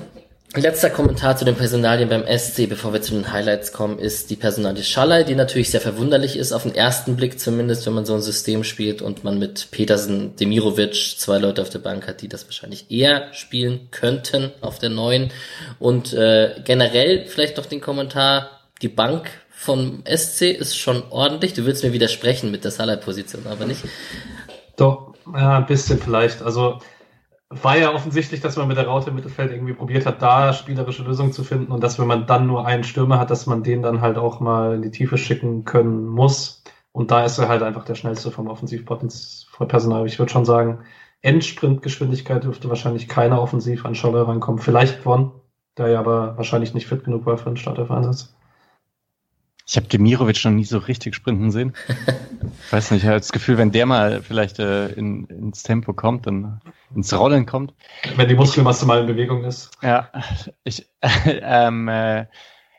Letzter Kommentar zu den Personalien beim SC, bevor wir zu den Highlights kommen, ist die Personalie Schallei, die natürlich sehr verwunderlich ist, auf den ersten Blick zumindest, wenn man so ein System spielt und man mit Petersen, Demirovic zwei Leute auf der Bank hat, die das wahrscheinlich eher spielen könnten auf der neuen. Und äh, generell vielleicht noch den Kommentar, die Bank vom SC ist schon ordentlich. Du willst mir widersprechen mit der Schallei-Position, aber nicht. Doch, ja, ein bisschen vielleicht. Also war ja offensichtlich, dass man mit der Raute im Mittelfeld irgendwie probiert hat, da spielerische Lösungen zu finden und dass wenn man dann nur einen Stürmer hat, dass man den dann halt auch mal in die Tiefe schicken können muss. Und da ist er halt einfach der schnellste vom Offensivpersonal. Ich würde schon sagen, Endsprintgeschwindigkeit dürfte wahrscheinlich keiner offensiv an Scholler rankommen. Vielleicht Von, der ja aber wahrscheinlich nicht fit genug war für einen Startelf-Einsatz. Ich habe Demirovic noch nie so richtig sprinten sehen. ich weiß nicht, ich habe das Gefühl, wenn der mal vielleicht äh, in, ins Tempo kommt, dann ins Rollen kommt. Wenn die Muskelmasse mal in Bewegung ist. Ja, ich, ähm, äh,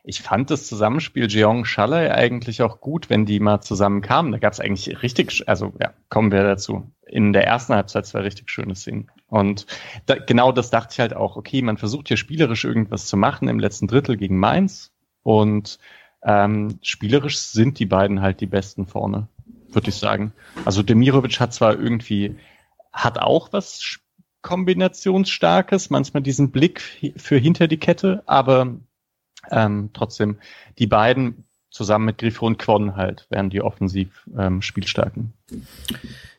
ich fand das Zusammenspiel Jeong Schalle eigentlich auch gut, wenn die mal zusammen kamen. Da gab es eigentlich richtig, also ja, kommen wir dazu. In der ersten Halbzeit zwei richtig schöne Szenen. Und da, genau das dachte ich halt auch, okay, man versucht hier spielerisch irgendwas zu machen im letzten Drittel gegen Mainz und ähm, spielerisch sind die beiden halt die besten vorne, würde ich sagen. Also Demirovic hat zwar irgendwie, hat auch was Kombinationsstarkes, manchmal diesen Blick für hinter die Kette, aber ähm, trotzdem, die beiden zusammen mit Grifo und Quon halt wären die offensiv ähm, spielstarken.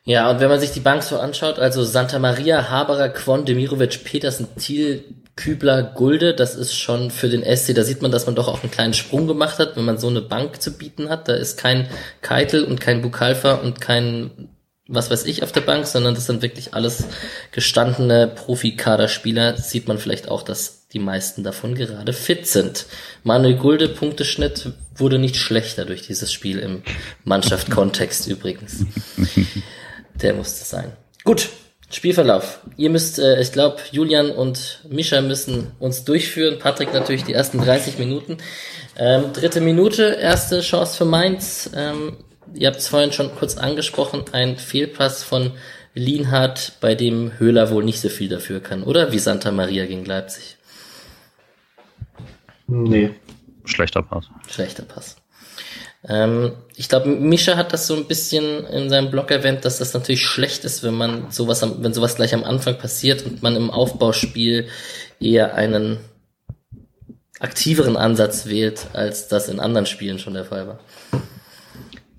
Ja, und wenn man sich die Bank so anschaut, also Santa Maria, Haberer, Quon, Demirovic, Petersen, Thiel, Kübler, Gulde, das ist schon für den SC, da sieht man, dass man doch auch einen kleinen Sprung gemacht hat, wenn man so eine Bank zu bieten hat. Da ist kein Keitel und kein Bukalfa und kein was weiß ich auf der Bank, sondern das sind wirklich alles gestandene Profikaderspieler. Sieht man vielleicht auch, dass die meisten davon gerade fit sind. Manuel Gulde, Punkteschnitt, wurde nicht schlechter durch dieses Spiel im Mannschaftskontext übrigens. Der musste sein. Gut, Spielverlauf. Ihr müsst, äh, ich glaube, Julian und Mischa müssen uns durchführen. Patrick natürlich die ersten 30 Minuten. Ähm, dritte Minute, erste Chance für Mainz. Ähm, ihr habt es vorhin schon kurz angesprochen, ein Fehlpass von Lienhardt, bei dem Höhler wohl nicht so viel dafür kann, oder? Wie Santa Maria gegen Leipzig. Nee. Schlechter Pass. Schlechter Pass. Ähm, ich glaube, Mischa hat das so ein bisschen in seinem Blog erwähnt, dass das natürlich schlecht ist, wenn man sowas, am, wenn sowas gleich am Anfang passiert und man im Aufbauspiel eher einen aktiveren Ansatz wählt, als das in anderen Spielen schon der Fall war.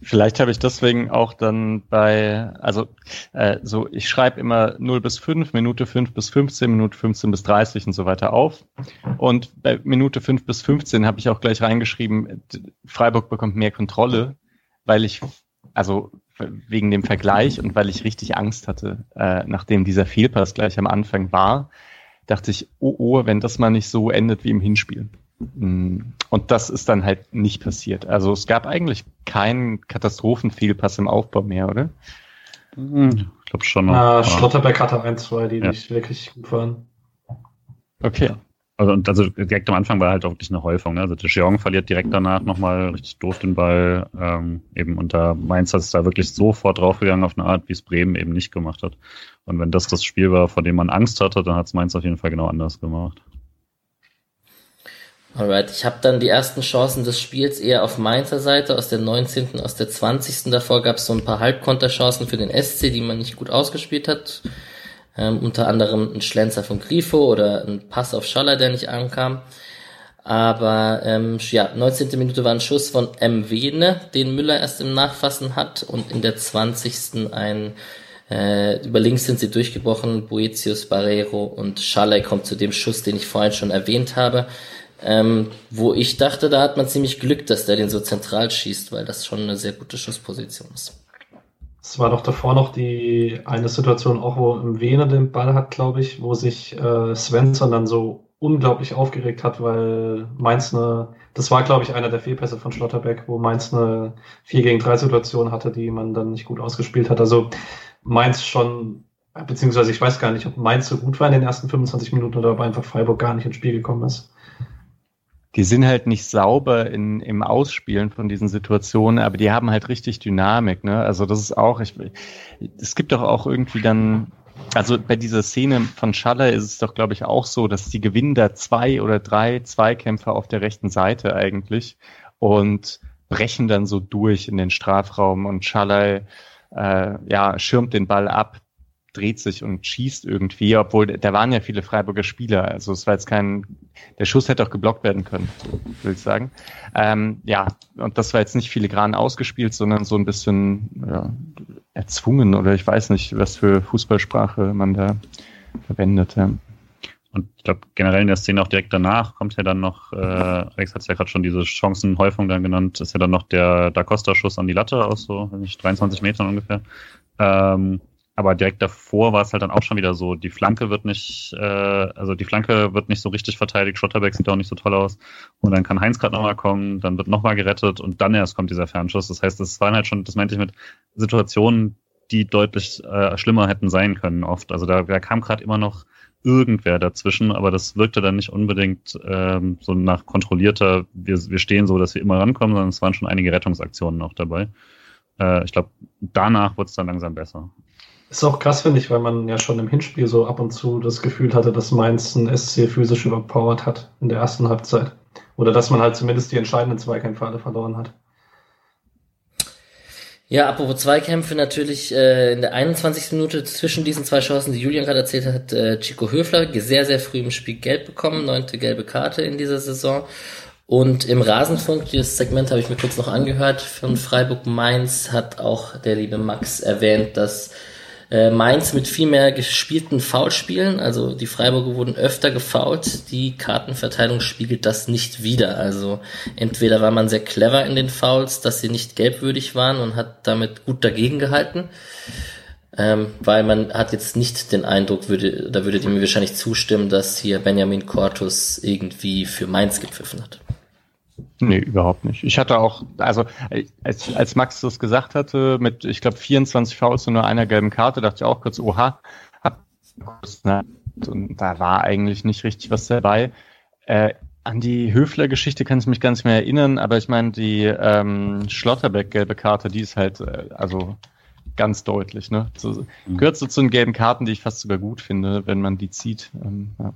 Vielleicht habe ich deswegen auch dann bei, also äh, so, ich schreibe immer 0 bis 5, Minute 5 bis 15, Minute 15 bis 30 und so weiter auf. Und bei Minute 5 bis 15 habe ich auch gleich reingeschrieben, Freiburg bekommt mehr Kontrolle, weil ich, also wegen dem Vergleich und weil ich richtig Angst hatte, äh, nachdem dieser Fehlpass gleich am Anfang war, dachte ich, oh, oh, wenn das mal nicht so endet wie im Hinspiel. Und das ist dann halt nicht passiert. Also es gab eigentlich keinen Katastrophenfehlpass im Aufbau mehr, oder? Hm, ich glaube schon noch. Ah, Schlotterbeck hatte ein, zwei, die ja. nicht wirklich gut waren. Okay. Also, und also direkt am Anfang war halt auch wirklich eine Häufung. Ne? Also De Jong verliert direkt danach nochmal richtig doof den Ball. Ähm, eben unter Mainz hat es da wirklich sofort draufgegangen auf eine Art, wie es Bremen eben nicht gemacht hat. Und wenn das das Spiel war, vor dem man Angst hatte, dann hat es Mainz auf jeden Fall genau anders gemacht. Alright, ich habe dann die ersten Chancen des Spiels eher auf Mainzer Seite, aus der 19., aus der 20. Davor gab es so ein paar Halbkonterchancen für den SC, die man nicht gut ausgespielt hat. Ähm, unter anderem ein Schlenzer von Grifo oder ein Pass auf Schaller, der nicht ankam. Aber ähm, ja, 19. Minute war ein Schuss von M. Wene, den Müller erst im Nachfassen hat und in der 20. ein äh, über links sind sie durchgebrochen, Boetius, Barrero und Schaller kommt zu dem Schuss, den ich vorhin schon erwähnt habe ähm, wo ich dachte, da hat man ziemlich Glück, dass der den so zentral schießt, weil das schon eine sehr gute Schussposition ist. Es war doch davor noch die eine Situation, auch wo im Vene den Ball hat, glaube ich, wo sich äh, Svensson dann so unglaublich aufgeregt hat, weil Mainz eine, das war, glaube ich, einer der Fehlpässe von Schlotterbeck, wo Mainz eine 4 gegen 3 Situation hatte, die man dann nicht gut ausgespielt hat. Also Mainz schon, beziehungsweise ich weiß gar nicht, ob Mainz so gut war in den ersten 25 Minuten oder ob einfach Freiburg gar nicht ins Spiel gekommen ist die sind halt nicht sauber in, im Ausspielen von diesen Situationen, aber die haben halt richtig Dynamik, ne? Also das ist auch, ich, es gibt doch auch irgendwie dann, also bei dieser Szene von Schaller ist es doch, glaube ich, auch so, dass die gewinnen da zwei oder drei Zweikämpfer auf der rechten Seite eigentlich und brechen dann so durch in den Strafraum und Schaller äh, ja, schirmt den Ball ab, dreht sich und schießt irgendwie, obwohl da waren ja viele Freiburger Spieler. Also es war jetzt kein, der Schuss hätte auch geblockt werden können, will ich sagen. Ähm, ja, und das war jetzt nicht filigran ausgespielt, sondern so ein bisschen ja, erzwungen oder ich weiß nicht, was für Fußballsprache man da verwendet. Ja. Und ich glaube, generell in der Szene auch direkt danach kommt ja dann noch, äh, Alex hat es ja gerade schon diese Chancenhäufung dann genannt, ist ja dann noch der Da Costa-Schuss an die Latte aus so, nicht, 23 Metern ungefähr. Ähm, aber direkt davor war es halt dann auch schon wieder so, die Flanke wird nicht, äh, also die Flanke wird nicht so richtig verteidigt, Schotterbeck sieht auch nicht so toll aus. Und dann kann Heinz gerade nochmal kommen, dann wird nochmal gerettet und dann erst kommt dieser Fernschuss. Das heißt, das waren halt schon, das meinte ich mit Situationen, die deutlich äh, schlimmer hätten sein können oft. Also da, da kam gerade immer noch irgendwer dazwischen, aber das wirkte dann nicht unbedingt ähm, so nach kontrollierter, wir, wir stehen so, dass wir immer rankommen, sondern es waren schon einige Rettungsaktionen noch dabei. Äh, ich glaube, danach wurde es dann langsam besser. Ist auch krass, finde ich, weil man ja schon im Hinspiel so ab und zu das Gefühl hatte, dass Mainz ein SC physisch überpowert hat in der ersten Halbzeit. Oder dass man halt zumindest die entscheidenden Zweikämpfe alle verloren hat. Ja, apropos Zweikämpfe, natürlich äh, in der 21. Minute zwischen diesen zwei Chancen, die Julian gerade erzählt hat, äh, Chico Höfler sehr, sehr früh im Spiel gelb bekommen, neunte gelbe Karte in dieser Saison. Und im Rasenfunk, dieses Segment habe ich mir kurz noch angehört, von Freiburg Mainz hat auch der liebe Max erwähnt, dass äh, Mainz mit viel mehr gespielten Foulspielen, also die Freiburger wurden öfter gefoult, die Kartenverteilung spiegelt das nicht wider. Also entweder war man sehr clever in den Fouls, dass sie nicht gelbwürdig waren und hat damit gut dagegen gehalten, ähm, weil man hat jetzt nicht den Eindruck, würde, da würdet ihr mir wahrscheinlich zustimmen, dass hier Benjamin Cortus irgendwie für Mainz gepfiffen hat. Nee, überhaupt nicht. Ich hatte auch, also als, als Max das gesagt hatte, mit, ich glaube, 24 Fouls und nur einer gelben Karte, dachte ich auch kurz, oha, ne? und da war eigentlich nicht richtig was dabei. Äh, an die Höfler-Geschichte kann ich mich ganz mehr erinnern, aber ich meine, die ähm, Schlotterbeck-gelbe Karte, die ist halt, äh, also ganz deutlich. Ne? So, mhm. Gehört so zu den gelben Karten, die ich fast sogar gut finde, wenn man die zieht. Ähm, ja.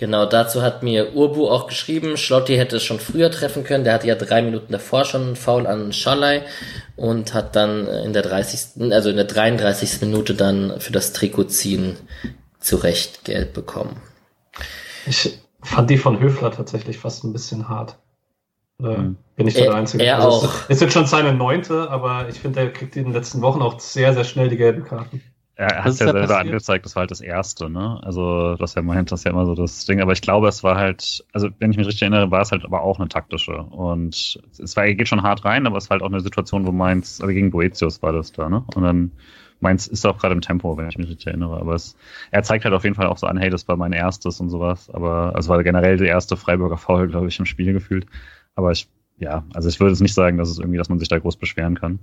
Genau, dazu hat mir Urbu auch geschrieben, Schlotti hätte es schon früher treffen können. Der hatte ja drei Minuten davor schon einen Foul an Schalai und hat dann in der 30., also in der 33. Minute dann für das Trikotziehen zu Recht Geld bekommen. Ich fand die von Höfler tatsächlich fast ein bisschen hart. Mhm. Bin ich der Einzige. Er also auch. Es ist jetzt schon seine neunte, aber ich finde, er kriegt in den letzten Wochen auch sehr, sehr schnell die gelben Karten. Er hat es ja selber passiert? angezeigt, das war halt das erste, ne? Also, das er meint, das ist ja immer so das Ding. Aber ich glaube, es war halt, also wenn ich mich richtig erinnere, war es halt aber auch eine taktische. Und es war, er geht schon hart rein, aber es war halt auch eine Situation, wo Mainz, also gegen Boetius war das da, ne? Und dann Mainz ist auch gerade im Tempo, wenn ich mich richtig erinnere. Aber es, er zeigt halt auf jeden Fall auch so an, hey, das war mein erstes und sowas. Aber also war generell der erste Freiburger Foul, glaube ich, im Spiel gefühlt. Aber ich, ja, also ich würde jetzt nicht sagen, dass es irgendwie, dass man sich da groß beschweren kann.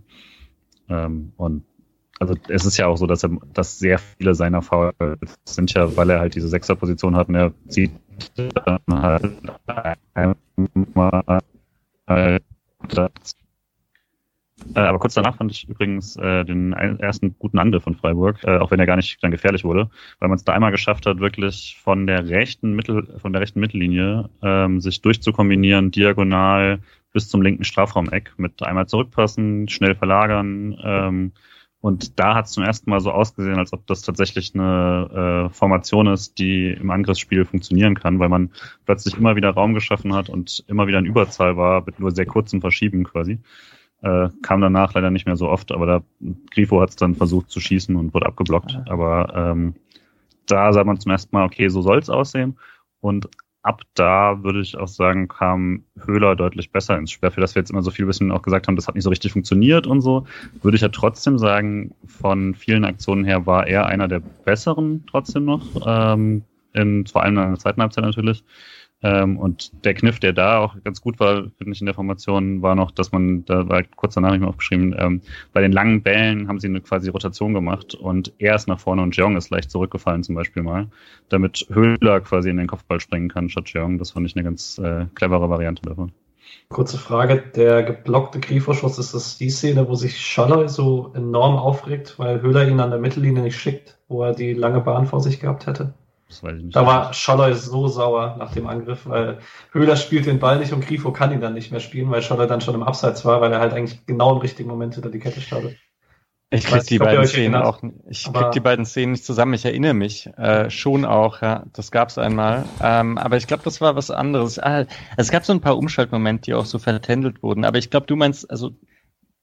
Ähm, und also es ist ja auch so, dass er, dass sehr viele seiner Fouls sind ja, weil er halt diese Sechserposition hat und er zieht dann halt einmal äh, aber kurz danach fand ich übrigens äh, den ersten guten Angriff von Freiburg, äh, auch wenn er gar nicht dann gefährlich wurde, weil man es da einmal geschafft hat, wirklich von der rechten Mittel, von der rechten Mittellinie ähm, sich durchzukombinieren, diagonal bis zum linken Strafraumeck mit einmal zurückpassen, schnell verlagern. Ähm, und da hat es zum ersten Mal so ausgesehen, als ob das tatsächlich eine äh, Formation ist, die im Angriffsspiel funktionieren kann, weil man plötzlich immer wieder Raum geschaffen hat und immer wieder in Überzahl war, mit nur sehr kurzem Verschieben quasi. Äh, kam danach leider nicht mehr so oft, aber da Grifo hat es dann versucht zu schießen und wurde abgeblockt. Ah. Aber ähm, da sah man zum ersten Mal, okay, so soll es aussehen. Und ab da würde ich auch sagen, kam Höhler deutlich besser ins Spiel. Dafür, dass wir jetzt immer so viel bisschen auch gesagt haben, das hat nicht so richtig funktioniert und so, würde ich ja trotzdem sagen, von vielen Aktionen her war er einer der besseren trotzdem noch. Ähm, in, vor allem in der zweiten Halbzeit natürlich. Ähm, und der Kniff, der da auch ganz gut war, finde ich, in der Formation, war noch, dass man, da war kurz danach nicht mehr aufgeschrieben, ähm, bei den langen Bällen haben sie eine quasi Rotation gemacht und er ist nach vorne und Jeong ist leicht zurückgefallen zum Beispiel mal, damit Höhler quasi in den Kopfball springen kann statt Jeong. Das fand ich eine ganz äh, clevere Variante davon. Kurze Frage, der geblockte Grieferschuss, ist das die Szene, wo sich Schaller so enorm aufregt, weil Höhler ihn an der Mittellinie nicht schickt, wo er die lange Bahn vor sich gehabt hätte? Das weiß ich nicht. Da war Scholler so sauer nach dem Angriff, weil Höhler spielt den Ball nicht und Grifo kann ihn dann nicht mehr spielen, weil Scholler dann schon im Abseits war, weil er halt eigentlich genau im richtigen Moment hinter die Kette startet. Ich krieg die beiden Szenen auch, ich krieg die beiden Szenen nicht zusammen. Ich erinnere mich äh, schon auch, ja, das gab's einmal. Ähm, aber ich glaube, das war was anderes. Ah, es gab so ein paar Umschaltmomente, die auch so vertändelt wurden. Aber ich glaube, du meinst, also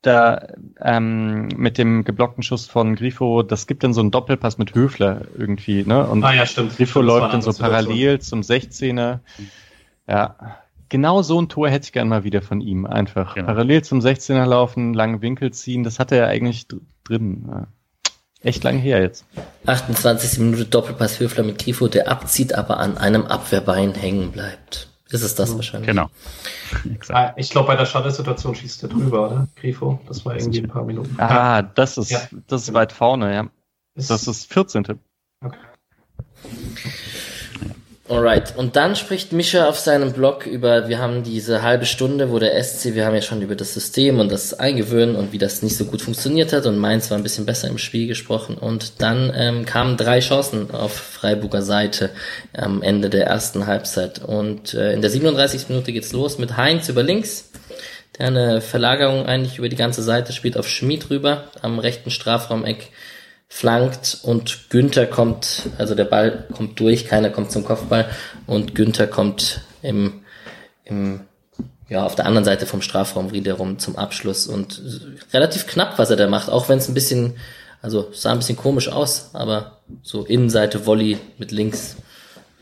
da ähm, mit dem geblockten Schuss von Grifo, das gibt dann so einen Doppelpass mit Höfler irgendwie, ne? Und ah, ja, stimmt. Grifo das läuft dann so parallel zum 16er. Ja, genau so ein Tor hätte ich gern mal wieder von ihm. Einfach genau. parallel zum 16er laufen, langen Winkel ziehen, das hat er ja eigentlich drin. Ja. Echt lang her jetzt. 28. Minute Doppelpass Höfler mit Grifo, der abzieht, aber an einem Abwehrbein hängen bleibt. Ist es das wahrscheinlich? Genau. Ah, ich glaube, bei der Schadensituation schießt er drüber, oder? Grifo. Das war irgendwie ein paar Minuten. Ah, das ist, ja. das ist weit vorne, ja. Das ist 14. Okay. Alright, und dann spricht Mischa auf seinem Blog über, wir haben diese halbe Stunde, wo der SC, wir haben ja schon über das System und das Eingewöhnen und wie das nicht so gut funktioniert hat und Mainz war ein bisschen besser im Spiel gesprochen und dann ähm, kamen drei Chancen auf Freiburger Seite am Ende der ersten Halbzeit und äh, in der 37. Minute geht's los mit Heinz über links, der eine Verlagerung eigentlich über die ganze Seite spielt auf Schmid rüber am rechten Strafraumeck flankt und Günther kommt, also der Ball kommt durch, keiner kommt zum Kopfball und Günther kommt im, im ja, auf der anderen Seite vom Strafraum wiederum zum Abschluss und relativ knapp, was er da macht, auch wenn es ein bisschen, also sah ein bisschen komisch aus, aber so Innenseite Volley mit links.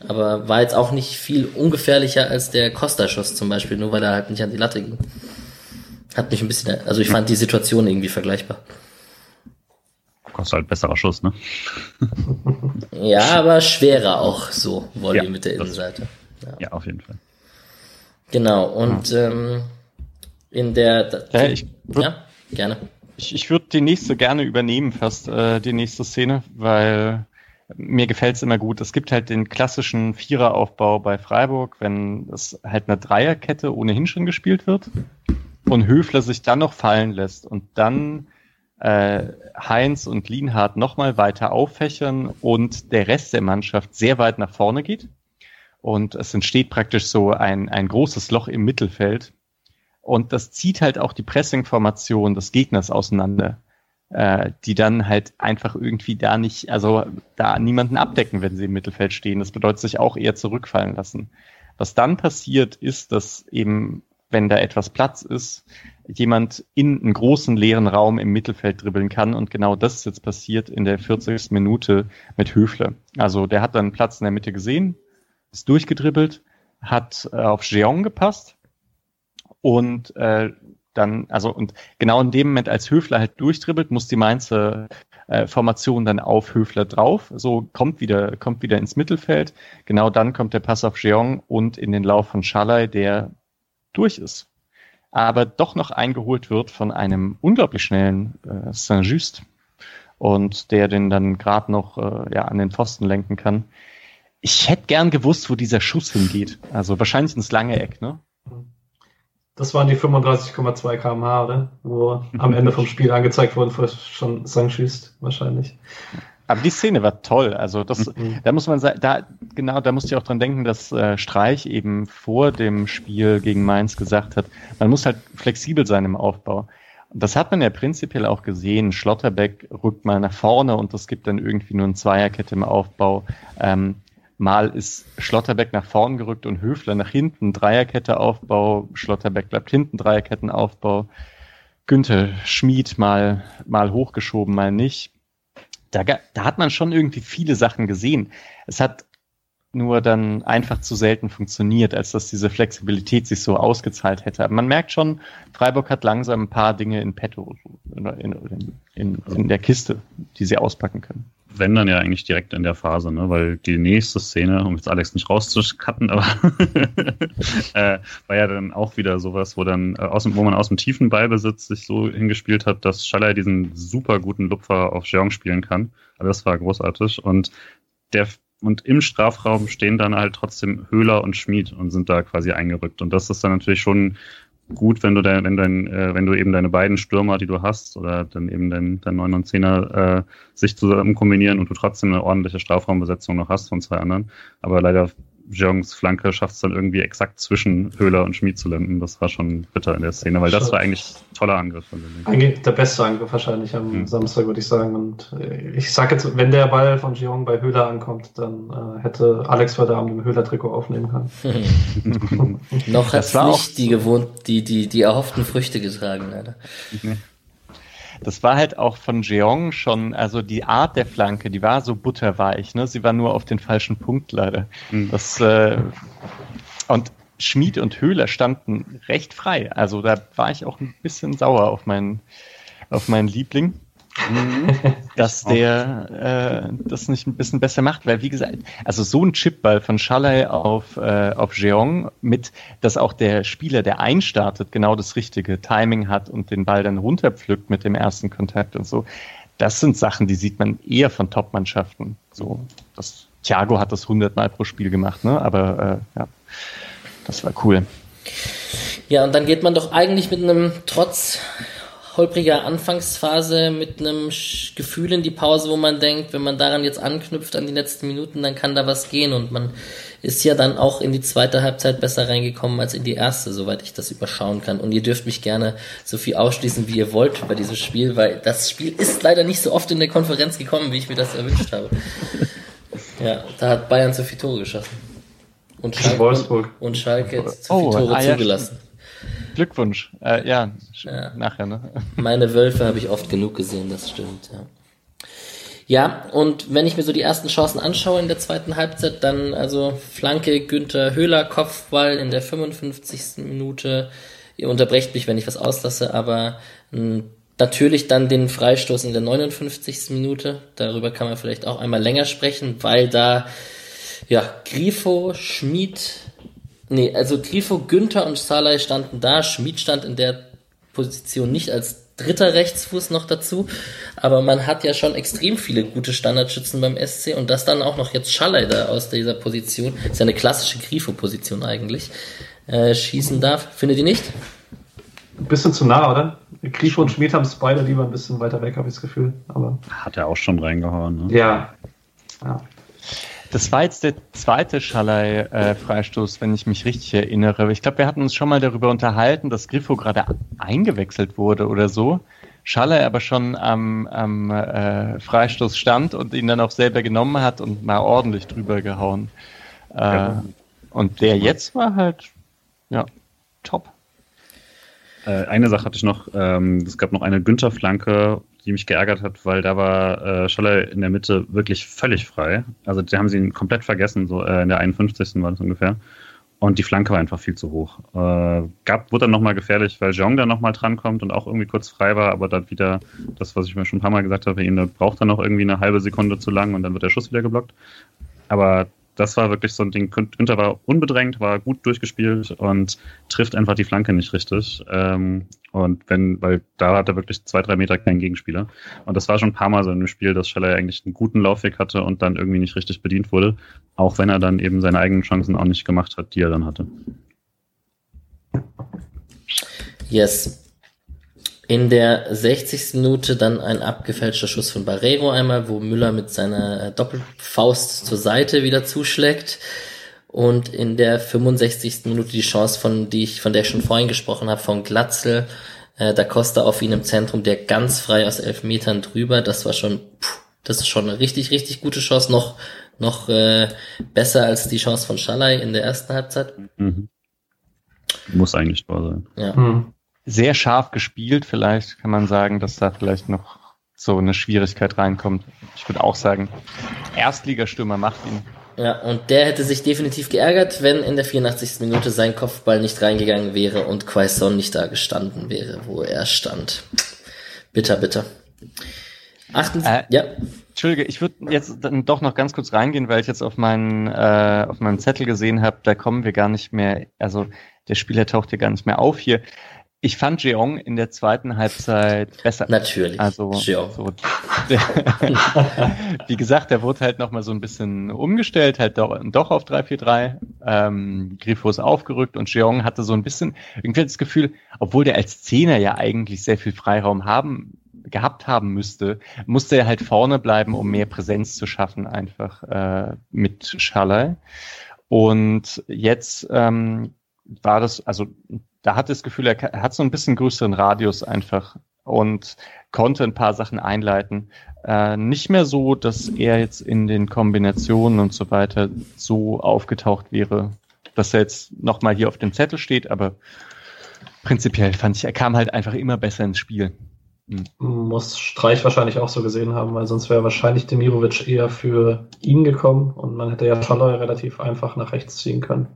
Aber war jetzt auch nicht viel ungefährlicher als der Costa-Schuss zum Beispiel, nur weil er halt nicht an die Latte ging. Hat mich ein bisschen, also ich fand die Situation irgendwie vergleichbar kostet halt besserer Schuss, ne? ja, aber schwerer auch so, Volley ja, mit der Innenseite. Ja. ja. auf jeden Fall. Genau, und ja. ähm, in der. Ja, ich würd, ja gerne. Ich, ich würde die nächste gerne übernehmen, fast äh, die nächste Szene, weil mir gefällt es immer gut. Es gibt halt den klassischen Viereraufbau bei Freiburg, wenn es halt eine Dreierkette ohnehin schon gespielt wird und Höfler sich dann noch fallen lässt und dann äh, Heinz und Lienhardt nochmal weiter auffächern und der Rest der Mannschaft sehr weit nach vorne geht. Und es entsteht praktisch so ein, ein großes Loch im Mittelfeld. Und das zieht halt auch die Pressingformation des Gegners auseinander, äh, die dann halt einfach irgendwie da nicht, also da niemanden abdecken, wenn sie im Mittelfeld stehen. Das bedeutet sich auch eher zurückfallen lassen. Was dann passiert, ist, dass eben, wenn da etwas Platz ist, jemand in einen großen leeren Raum im Mittelfeld dribbeln kann. Und genau das ist jetzt passiert in der 40. Minute mit Höfle. Also der hat dann Platz in der Mitte gesehen, ist durchgedribbelt, hat äh, auf Jeong gepasst und äh, dann, also und genau in dem Moment, als Höfler halt durchdribbelt, muss die Mainzer äh, Formation dann auf Höfler drauf. So kommt wieder, kommt wieder ins Mittelfeld. Genau dann kommt der Pass auf Jeong und in den Lauf von Schalay, der durch ist aber doch noch eingeholt wird von einem unglaublich schnellen äh, Saint-Just und der den dann gerade noch äh, ja, an den Pfosten lenken kann. Ich hätte gern gewusst, wo dieser Schuss hingeht. Also wahrscheinlich ins lange Eck, ne? Das waren die 35,2 kmh, oder? Wo am Ende vom Spiel angezeigt wurden, schon Saint-Just wahrscheinlich. Aber die Szene war toll. Also das, mhm. da muss man sagen, da genau, da musste ich auch dran denken, dass äh, Streich eben vor dem Spiel gegen Mainz gesagt hat, man muss halt flexibel sein im Aufbau. Das hat man ja prinzipiell auch gesehen. Schlotterbeck rückt mal nach vorne und es gibt dann irgendwie nur eine Zweierkette im Aufbau. Ähm, mal ist Schlotterbeck nach vorn gerückt und Höfler nach hinten. Dreierkette Aufbau. Schlotterbeck bleibt hinten. Dreierkettenaufbau. Günther Schmied mal, mal hochgeschoben, mal nicht da, da hat man schon irgendwie viele Sachen gesehen. Es hat nur dann einfach zu selten funktioniert, als dass diese Flexibilität sich so ausgezahlt hätte. Aber man merkt schon, Freiburg hat langsam ein paar Dinge in petto, in, in, in, in der Kiste, die sie auspacken können wenn dann ja eigentlich direkt in der Phase, ne? weil die nächste Szene, um jetzt Alex nicht rauszucutten, aber äh, war ja dann auch wieder sowas, wo dann äh, aus wo man aus dem tiefen Ballbesitz sich so hingespielt hat, dass Schaller diesen super guten Lupfer auf Jeong spielen kann. Also das war großartig und der und im Strafraum stehen dann halt trotzdem Höhler und Schmied und sind da quasi eingerückt. Und das ist dann natürlich schon gut, wenn du dein, wenn dein, äh, wenn du eben deine beiden Stürmer, die du hast, oder dann eben dein, dein 9 und 10er äh, sich zusammen kombinieren und du trotzdem eine ordentliche Strafraumbesetzung noch hast von zwei anderen. Aber leider Jongs Flanke schafft es dann irgendwie exakt zwischen Höhler und Schmied zu landen. Das war schon bitter in der Szene, weil das war eigentlich ein toller Angriff. Eigentlich der beste Angriff wahrscheinlich am hm. Samstag, würde ich sagen. Und äh, ich sage jetzt, wenn der Ball von Jeong bei Höhler ankommt, dann äh, hätte Alex heute Abend im Höhler-Trikot aufnehmen können. Noch hat es nicht die, gewohnt, die, die, die erhofften Früchte getragen, leider. Nee das war halt auch von Jeong schon, also die Art der Flanke, die war so butterweich, ne? Sie war nur auf den falschen Punkt leider. Mhm. Das, äh, und Schmied und Höhler standen recht frei. Also da war ich auch ein bisschen sauer auf meinen, auf meinen Liebling. Mhm. dass der äh, das nicht ein bisschen besser macht, weil wie gesagt, also so ein Chipball von Schalay auf äh, auf Jeong mit, dass auch der Spieler, der einstartet, genau das richtige Timing hat und den Ball dann runterpflückt mit dem ersten Kontakt und so. Das sind Sachen, die sieht man eher von Top-Mannschaften. So, das Thiago hat das hundertmal pro Spiel gemacht, ne? Aber äh, ja, das war cool. Ja, und dann geht man doch eigentlich mit einem trotz holpriger Anfangsphase mit einem Gefühl in die Pause, wo man denkt, wenn man daran jetzt anknüpft an die letzten Minuten, dann kann da was gehen und man ist ja dann auch in die zweite Halbzeit besser reingekommen als in die erste, soweit ich das überschauen kann. Und ihr dürft mich gerne so viel ausschließen, wie ihr wollt bei diesem Spiel, weil das Spiel ist leider nicht so oft in der Konferenz gekommen, wie ich mir das erwünscht habe. Ja, da hat Bayern zu viele Tore geschossen. Und Schalke. Und Schalke zu oh, Tore ah, ja, zugelassen. Glückwunsch. Äh, ja, ja, nachher, ne? Meine Wölfe habe ich oft genug gesehen, das stimmt, ja. Ja, und wenn ich mir so die ersten Chancen anschaue in der zweiten Halbzeit, dann also Flanke Günther Höhler, Kopfball in der 55. Minute. Ihr unterbrecht mich, wenn ich was auslasse, aber hm, natürlich dann den Freistoß in der 59. Minute. Darüber kann man vielleicht auch einmal länger sprechen, weil da ja Grifo, Schmid, Nee, also Grifo, Günther und Salai standen da. Schmid stand in der Position nicht als dritter Rechtsfuß noch dazu. Aber man hat ja schon extrem viele gute Standardschützen beim SC und das dann auch noch jetzt Schallei da aus dieser Position, ist ja eine klassische Grifo-Position eigentlich, äh, schießen darf. Findet ihr nicht? ein bisschen zu nah, oder? Grifo und Schmied haben es beide lieber ein bisschen weiter weg, habe ich das Gefühl. Aber Hat er auch schon reingehauen. Ne? ja. ja. Das war jetzt der zweite Schalay-Freistoß, wenn ich mich richtig erinnere. Ich glaube, wir hatten uns schon mal darüber unterhalten, dass Griffo gerade eingewechselt wurde oder so. Schalay aber schon am, am äh, Freistoß stand und ihn dann auch selber genommen hat und mal ordentlich drüber gehauen. Äh, Ja. Und der jetzt war halt, ja, top. Äh, eine Sache hatte ich noch. Ähm, es gab noch eine Günther-Flanke, die mich geärgert hat, weil da war äh, Scholler in der Mitte wirklich völlig frei. Also da haben sie ihn komplett vergessen, so äh, in der 51. war das ungefähr. Und die Flanke war einfach viel zu hoch. Äh, gab, wurde dann nochmal gefährlich, weil Jeong da nochmal drankommt und auch irgendwie kurz frei war, aber dann wieder das, was ich mir schon ein paar Mal gesagt habe, da braucht er noch irgendwie eine halbe Sekunde zu lang und dann wird der Schuss wieder geblockt. Aber das war wirklich so ein Ding. Günther war unbedrängt, war gut durchgespielt und trifft einfach die Flanke nicht richtig. Ähm, und wenn, weil da hat er wirklich zwei, drei Meter keinen Gegenspieler. Und das war schon ein paar Mal so in dem Spiel, dass Scheller eigentlich einen guten Laufweg hatte und dann irgendwie nicht richtig bedient wurde. Auch wenn er dann eben seine eigenen Chancen auch nicht gemacht hat, die er dann hatte. Yes. In der 60. Minute dann ein abgefälschter Schuss von Barreiro einmal, wo Müller mit seiner äh, Doppelfaust zur Seite wieder zuschlägt. Und in der 65. Minute die Chance von, die ich, von der ich schon vorhin gesprochen habe, von Glatzel, äh, da Costa auf ihn im Zentrum, der ganz frei aus elf Metern drüber, das war schon, puh, das ist schon eine richtig, richtig gute Chance, noch, noch äh, besser als die Chance von Schalay in der ersten Halbzeit. Mhm. Muss eigentlich Tor sein. Ja. Hm. Sehr scharf gespielt, vielleicht kann man sagen, dass da vielleicht noch so eine Schwierigkeit reinkommt. Ich würde auch sagen, Erstligastürmer macht ihn. Ja, und der hätte sich definitiv geärgert, wenn in der 84. Minute sein Kopfball nicht reingegangen wäre und Quaison nicht da gestanden wäre, wo er stand. Bitter, bitter. Achten, Äh, ja, Entschuldige, ich würde jetzt dann doch noch ganz kurz reingehen, weil ich jetzt auf meinen äh, auf meinem Zettel gesehen habe, da kommen wir gar nicht mehr, also der Spieler taucht hier gar nicht mehr auf hier. Ich fand Jeong in der zweiten Halbzeit besser. natürlich. Also Jeong. so, wie gesagt, der wurde halt nochmal so ein bisschen umgestellt, halt doch, doch auf 3-4-3. Ähm, Grifo ist aufgerückt und Jeong hatte so ein bisschen irgendwie das Gefühl, obwohl der als Zehner ja eigentlich sehr viel Freiraum haben gehabt haben müsste, musste er halt vorne bleiben, um mehr Präsenz zu schaffen, einfach äh, mit Schalay. Und jetzt ähm, war das, also da hat das Gefühl, er, er hat so ein bisschen größeren Radius einfach und konnte ein paar Sachen einleiten. Äh, nicht mehr so, dass er jetzt in den Kombinationen und so weiter so aufgetaucht wäre, dass er jetzt nochmal hier auf dem Zettel steht, aber prinzipiell fand ich, er kam halt einfach immer besser ins Spiel. Muss Streich wahrscheinlich auch so gesehen haben, weil sonst wäre wahrscheinlich Demirovic eher für ihn gekommen und man hätte ja Scholler relativ einfach nach rechts ziehen können.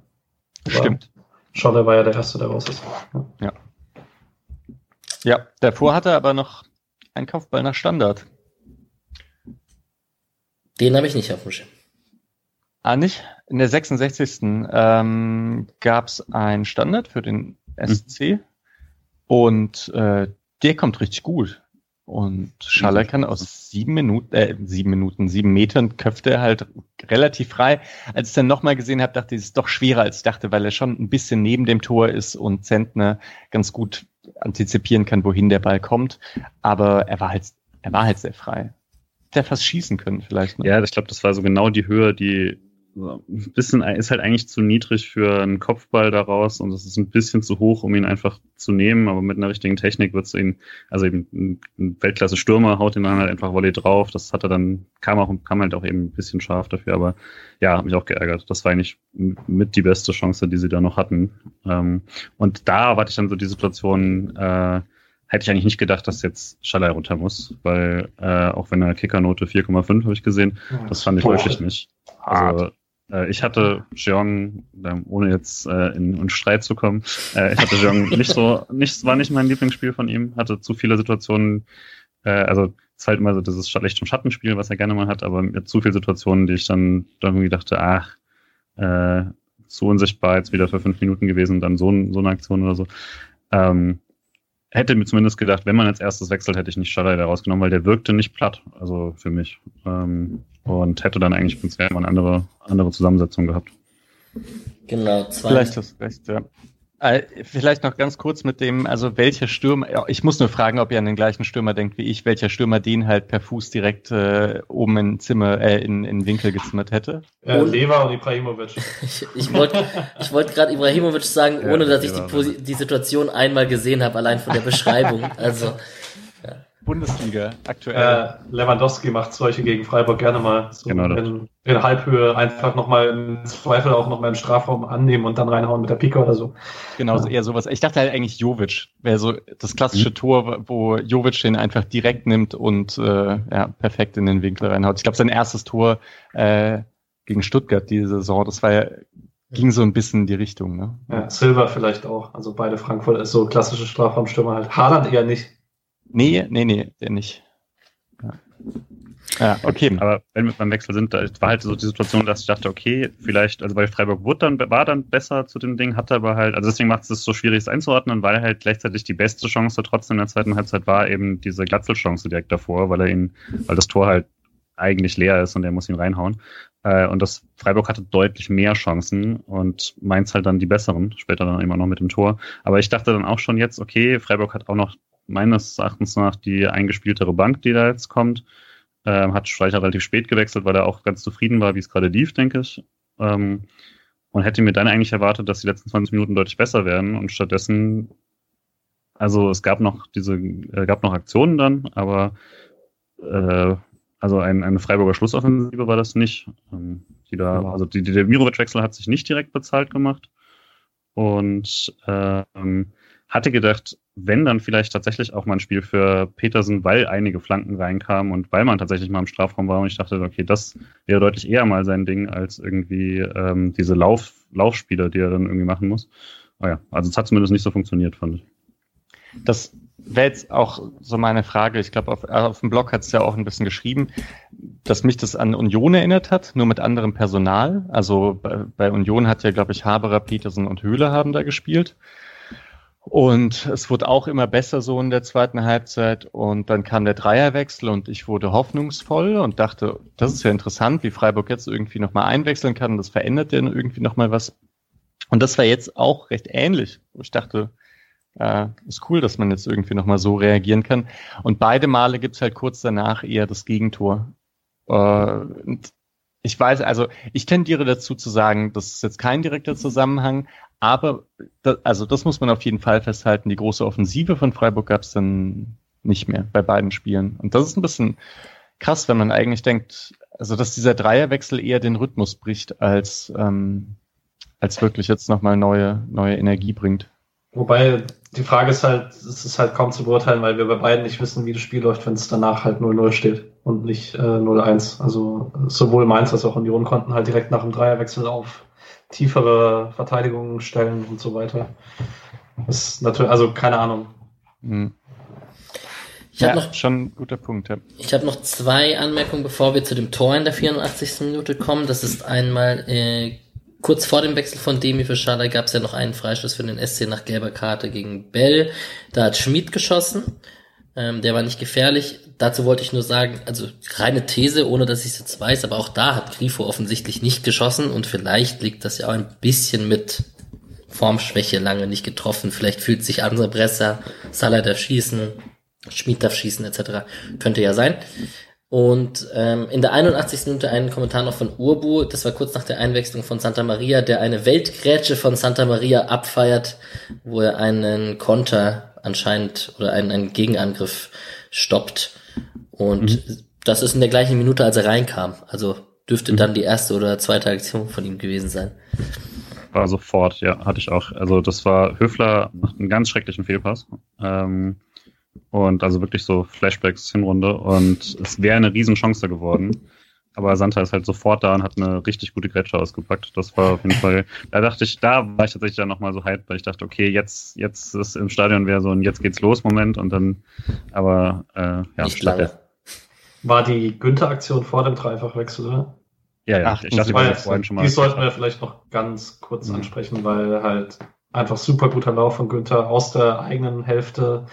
Aber Stimmt. Scholler war ja der Erste, der raus ist. Ja. Ja, davor hatte er aber noch einen Kopfball nach Standard. den habe ich nicht auf dem Schirm. Ah, nicht? In der 66. Ähm, gab es einen Standard für den SC und äh, der kommt richtig gut. Und Schaller kann aus sieben Minuten, äh, sieben Minuten, sieben Metern köpft er halt relativ frei. Als ich dann nochmal gesehen habe, dachte ich, es ist doch schwerer als ich dachte, weil er schon ein bisschen neben dem Tor ist und Zentner ganz gut antizipieren kann, wohin der Ball kommt. Aber er war halt, er war halt sehr frei. Hätte er fast schießen können vielleicht. Ne? Ja, ich glaube, das war so genau die Höhe, die so ein bisschen ist halt eigentlich zu niedrig für einen Kopfball daraus und es ist ein bisschen zu hoch, um ihn einfach zu nehmen, aber mit einer richtigen Technik wird es ihn, also eben ein- Weltklasse-Stürmer haut ihn dann halt einfach Volley drauf. Das hat er dann, kam auch, kam halt auch eben ein bisschen scharf dafür, aber ja, hat mich auch geärgert. Das war eigentlich mit die beste Chance, die sie da noch hatten. Ähm, und da hatte ich dann so die Situation, äh, hätte ich eigentlich nicht gedacht, dass jetzt Schalay runter muss, weil äh, auch wenn er Kickernote 4,5 habe ich gesehen, das fand ich Boah. wirklich nicht. Also ich hatte Jeong, ähm, ohne jetzt äh, in, in Streit zu kommen, äh, ich hatte Jeong nicht so, nicht, war nicht mein Lieblingsspiel von ihm, hatte zu viele Situationen, äh, also es ist halt immer so dieses Licht- und Schattenspiel, was er gerne mal hat, aber mit zu viele Situationen, die ich dann, dann irgendwie dachte, ach, äh, zu unsichtbar jetzt wieder für fünf Minuten gewesen, dann so, so eine Aktion oder so. Ähm, hätte mir zumindest gedacht, wenn man als erstes wechselt, hätte ich nicht Schalay da rausgenommen, weil der wirkte nicht platt, also für mich. Ähm, und hätte dann eigentlich prinzipiell mal eine andere, andere Zusammensetzung gehabt. Genau, zwei, Vielleicht hast du recht, ja. Äh, vielleicht noch ganz kurz mit dem, also welcher Stürmer, ich muss nur fragen, ob ihr an den gleichen Stürmer denkt wie ich, welcher Stürmer den halt per Fuß direkt äh, oben in Zimmer, äh, in, in Winkel gezimmert hätte? Äh, Lever und Ibrahimovic. ich ich wollte ich wollt gerade Ibrahimovic sagen, ohne dass ich die, die Situation einmal gesehen habe, allein von der Beschreibung. Also Bundesliga aktuell. Äh, Lewandowski macht solche gegen Freiburg gerne mal so genau in, in, Halbhöhe einfach nochmal im Zweifel auch nochmal im Strafraum annehmen und dann reinhauen mit der Pike oder so. Genau, ja. eher sowas. Ich dachte halt eigentlich Jovic wäre so das klassische mhm. Tor, wo Jovic den einfach direkt nimmt und äh, ja, perfekt in den Winkel reinhaut. Ich glaube, sein erstes Tor äh, gegen Stuttgart diese Saison, das war ja ging so ein bisschen in die Richtung. Ne? Ja, Silver vielleicht auch. Also beide Frankfurt ist so klassische Strafraumstürmer halt. Haaland eher nicht. Nee, nee, nee, der nicht. Ja. Ja, okay. Aber wenn wir beim Wechsel sind, da war halt so die Situation, dass ich dachte, okay, vielleicht, also weil Freiburg wurde dann, war dann besser zu dem Ding, hatte aber halt, also deswegen macht es so schwierig, es einzuordnen, weil halt gleichzeitig die beste Chance trotzdem in der zweiten Halbzeit war eben diese Glatzelchance direkt davor, weil er ihn, weil das Tor halt eigentlich leer ist und er muss ihn reinhauen. Äh, und das Freiburg hatte deutlich mehr Chancen und Mainz halt dann die besseren, später dann immer noch mit dem Tor. Aber ich dachte dann auch schon jetzt, okay, Freiburg hat auch noch meines Erachtens nach die eingespieltere Bank, die da jetzt kommt. Ähm, hat Streicher relativ spät gewechselt, weil er auch ganz zufrieden war, wie es gerade lief, denke ich. Ähm, und hätte mir dann eigentlich erwartet, dass die letzten 20 Minuten deutlich besser werden. Und stattdessen, also es gab noch diese, äh, gab noch Aktionen dann, aber äh, also ein, eine Freiburger Schlussoffensive war das nicht. Ähm, die da, also die, die, der Mirovic-Wechsel hat sich nicht direkt bezahlt gemacht. Und ähm, hatte gedacht, wenn dann vielleicht tatsächlich auch mal ein Spiel für Petersen, weil einige Flanken reinkamen und weil man tatsächlich mal im Strafraum war und ich dachte, okay, das wäre deutlich eher mal sein Ding als irgendwie ähm, diese Lauf, Laufspiele, die er dann irgendwie machen muss. Aber ja, also es hat zumindest nicht so funktioniert, fand ich. Das wäre jetzt auch so meine Frage. Ich glaube, auf, auf dem Blog hat es ja auch ein bisschen geschrieben, dass mich das an Union erinnert hat, nur mit anderem Personal. Also bei, bei Union hat ja, glaube ich, Haberer, Petersen und Höhle haben da gespielt. Und es wurde auch immer besser so in der zweiten Halbzeit. Und dann kam der Dreierwechsel und ich wurde hoffnungsvoll und dachte, das ist ja interessant, wie Freiburg jetzt irgendwie nochmal einwechseln kann. Das verändert ja irgendwie nochmal was. Und das war jetzt auch recht ähnlich. Ich dachte, äh, ist cool, dass man jetzt irgendwie nochmal so reagieren kann. Und beide Male gibt's halt kurz danach eher das Gegentor. Äh, ich weiß, also ich tendiere dazu zu sagen, das ist jetzt kein direkter Zusammenhang, aber da, also das muss man auf jeden Fall festhalten. Die große Offensive von Freiburg gab es dann nicht mehr bei beiden Spielen. Und das ist ein bisschen krass, wenn man eigentlich denkt, also dass dieser Dreierwechsel eher den Rhythmus bricht, als, ähm, als wirklich jetzt nochmal neue, neue Energie bringt. Wobei die Frage ist halt, es ist halt kaum zu beurteilen, weil wir bei beiden nicht wissen, wie das Spiel läuft, wenn es danach halt 0-0 steht und nicht äh, 0-1. Also sowohl Mainz als auch Union konnten halt direkt nach dem Dreierwechsel auf tiefere Verteidigungen stellen und so weiter. Das ist natürlich, also keine Ahnung. Hm. Ich ja, habe noch schon ein guter Punkt. Ja. Ich habe noch zwei Anmerkungen, bevor wir zu dem Tor in der 84. Minute kommen. Das ist einmal äh, kurz vor dem Wechsel von Demi für Schala gab es ja noch einen Freistoß für den SC nach gelber Karte gegen Bell. Da hat Schmid geschossen. Ähm, der war nicht gefährlich. Dazu wollte ich nur sagen, also reine These, ohne dass ich es jetzt weiß, aber auch da hat Grifo offensichtlich nicht geschossen und vielleicht liegt das ja auch ein bisschen mit Formschwäche lange nicht getroffen. Vielleicht fühlt sich andere besser, Salah darf schießen, Schmid darf schießen etc. Könnte ja sein. Und ähm, in der 81. Minute einen Kommentar noch von Urbu, das war kurz nach der Einwechslung von Santa Maria, der eine Weltgrätsche von Santa Maria abfeiert, wo er einen Konter anscheinend oder einen, einen Gegenangriff stoppt. Und mhm. das ist in der gleichen Minute, als er reinkam. Also dürfte mhm. dann die erste oder zweite Aktion von ihm gewesen sein. War sofort, ja, hatte ich auch. Also das war Höfler macht einen ganz schrecklichen Fehlpass. Ähm, und also wirklich so Flashbacks Hinrunde und es wäre eine Riesenchance geworden. Aber Santa ist halt sofort da und hat eine richtig gute Grätsche ausgepackt. Das war auf jeden Fall, da dachte ich, da war ich tatsächlich dann nochmal so hyped, weil ich dachte, okay, jetzt, jetzt ist im Stadion wäre so ein Jetzt geht's los Moment und dann, aber äh, ja, Nicht lange. War die Günther-Aktion vor dem Dreifachwechsel, oder? Ja, ja, Ach, ich dachte, wir vorhin schon mal. Die sollten wir vielleicht noch ganz kurz mhm. ansprechen, weil halt einfach super guter Lauf von Günther aus der eigenen Hälfte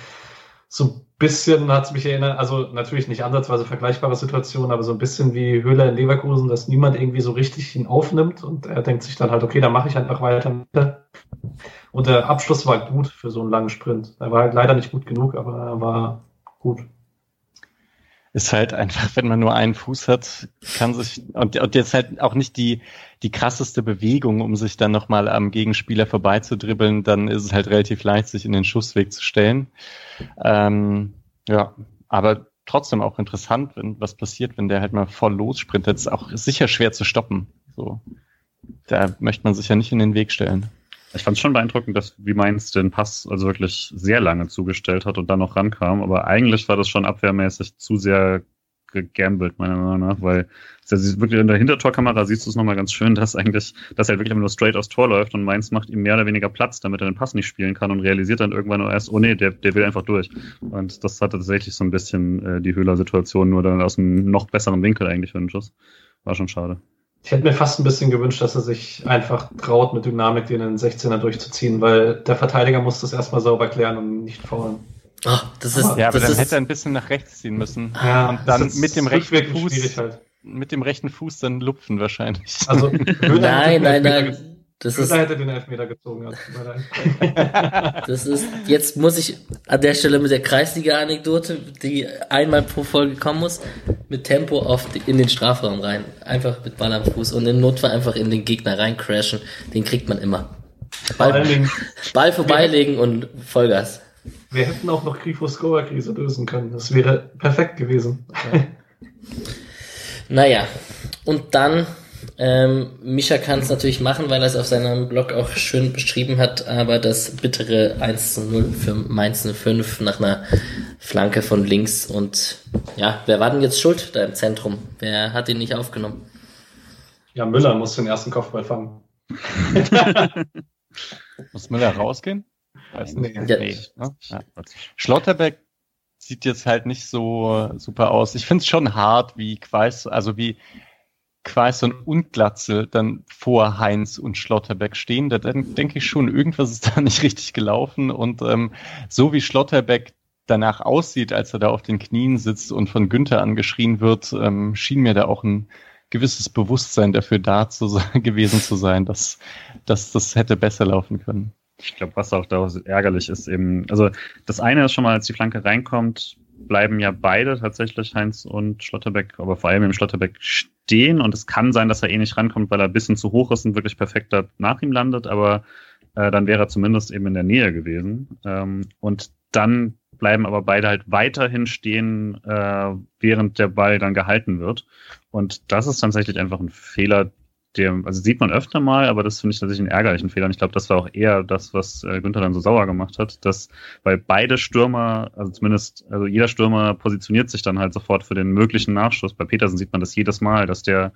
so bisschen hat es mich erinnert, also natürlich nicht ansatzweise vergleichbare Situation, aber so ein bisschen wie Höhler in Leverkusen, dass niemand irgendwie so richtig ihn aufnimmt und er denkt sich dann halt, okay, dann mache ich einfach weiter. Und der Abschluss war gut für so einen langen Sprint. Er war halt leider nicht gut genug, aber er war gut. Ist halt einfach, wenn man nur einen Fuß hat, kann sich, und, und jetzt halt auch nicht die, die krasseste Bewegung, um sich dann nochmal am Gegenspieler vorbeizudribbeln, dann ist es halt relativ leicht, sich in den Schussweg zu stellen. Ähm, ja, aber trotzdem auch interessant, wenn was passiert, wenn der halt mal voll lossprintet. ist auch sicher schwer zu stoppen. So. Da möchte man sich ja nicht in den Weg stellen. Ich fand es schon beeindruckend, dass wie Mainz den Pass also wirklich sehr lange zugestellt hat und dann noch rankam. Aber eigentlich war das schon abwehrmäßig zu sehr gegambelt, meiner Meinung nach, weil es wirklich in der Hintertorkamera siehst du es nochmal ganz schön, dass eigentlich, dass er wirklich nur straight aus Tor läuft und Mainz macht ihm mehr oder weniger Platz, damit er den Pass nicht spielen kann und realisiert dann irgendwann nur erst, oh nee, der, der will einfach durch. Und das hatte tatsächlich so ein bisschen äh, die Höhler-Situation, nur dann aus einem noch besseren Winkel eigentlich für den Schuss. War schon schade. Ich hätte mir fast ein bisschen gewünscht, dass er sich einfach traut, mit Dynamik den in den 16er durchzuziehen, weil der Verteidiger muss das erstmal sauber klären und nicht faulen. Oh, das ist, ja, aber dann ist, hätte er ein bisschen nach rechts ziehen müssen. Ja, und dann mit dem rechten Fuß, halt. mit dem rechten Fuß dann lupfen wahrscheinlich. Also, nein, nein, nein. Das ist, hätte den Elfmeter gezogen. das ist, jetzt muss ich an der Stelle mit der Kreisliga-Anekdote, die einmal pro Folge kommen muss, mit Tempo auf die, in den Strafraum rein. Einfach mit Ball am Fuß und im Notfall einfach in den Gegner reincrashen. Den kriegt man immer. Ball, Ball vorbeilegen und Vollgas. Wir hätten auch noch Grifo-Scorer-Krise lösen können. Das wäre perfekt gewesen. Ja. naja, und dann ähm, Mischa kann es natürlich machen, weil er es auf seinem Blog auch schön beschrieben hat, aber das bittere 1 zu 0 für Mainz 05 nach einer Flanke von links und ja, wer war denn jetzt schuld da im Zentrum? Wer hat ihn nicht aufgenommen? Ja, Müller muss den ersten Kopfball fangen. muss Müller rausgehen? Weiß nicht. Ja. Nee. Ja. Schlotterbeck sieht jetzt halt nicht so super aus. Ich finde es schon hart, wie Quais, also wie Quaison und Glatzel dann vor Heinz und Schlotterbeck stehen, da denke ich schon, irgendwas ist da nicht richtig gelaufen. Und ähm, so wie Schlotterbeck danach aussieht, als er da auf den Knien sitzt und von Günther angeschrien wird, ähm, schien mir da auch ein gewisses Bewusstsein dafür da zu sein, gewesen zu sein, dass, dass das hätte besser laufen können. Ich glaube, was auch da ärgerlich ist eben, also das eine ist schon mal, als die Flanke reinkommt, bleiben ja beide tatsächlich, Heinz und Schlotterbeck, aber vor allem im Schlotterbeck stehen und es kann sein, dass er eh nicht rankommt, weil er ein bisschen zu hoch ist und wirklich perfekt da nach ihm landet, aber äh, dann wäre er zumindest eben in der Nähe gewesen. Ähm, und dann bleiben aber beide halt weiterhin stehen, äh, während der Ball dann gehalten wird. Und das ist tatsächlich einfach ein Fehler, der, also sieht man öfter mal, aber das finde ich tatsächlich einen ärgerlichen Fehler. Und ich glaube, das war auch eher das, was äh, Günther dann so sauer gemacht hat, dass, weil beide Stürmer, also zumindest, also jeder Stürmer positioniert sich dann halt sofort für den möglichen Nachschuss. Bei Petersen sieht man das jedes Mal, dass der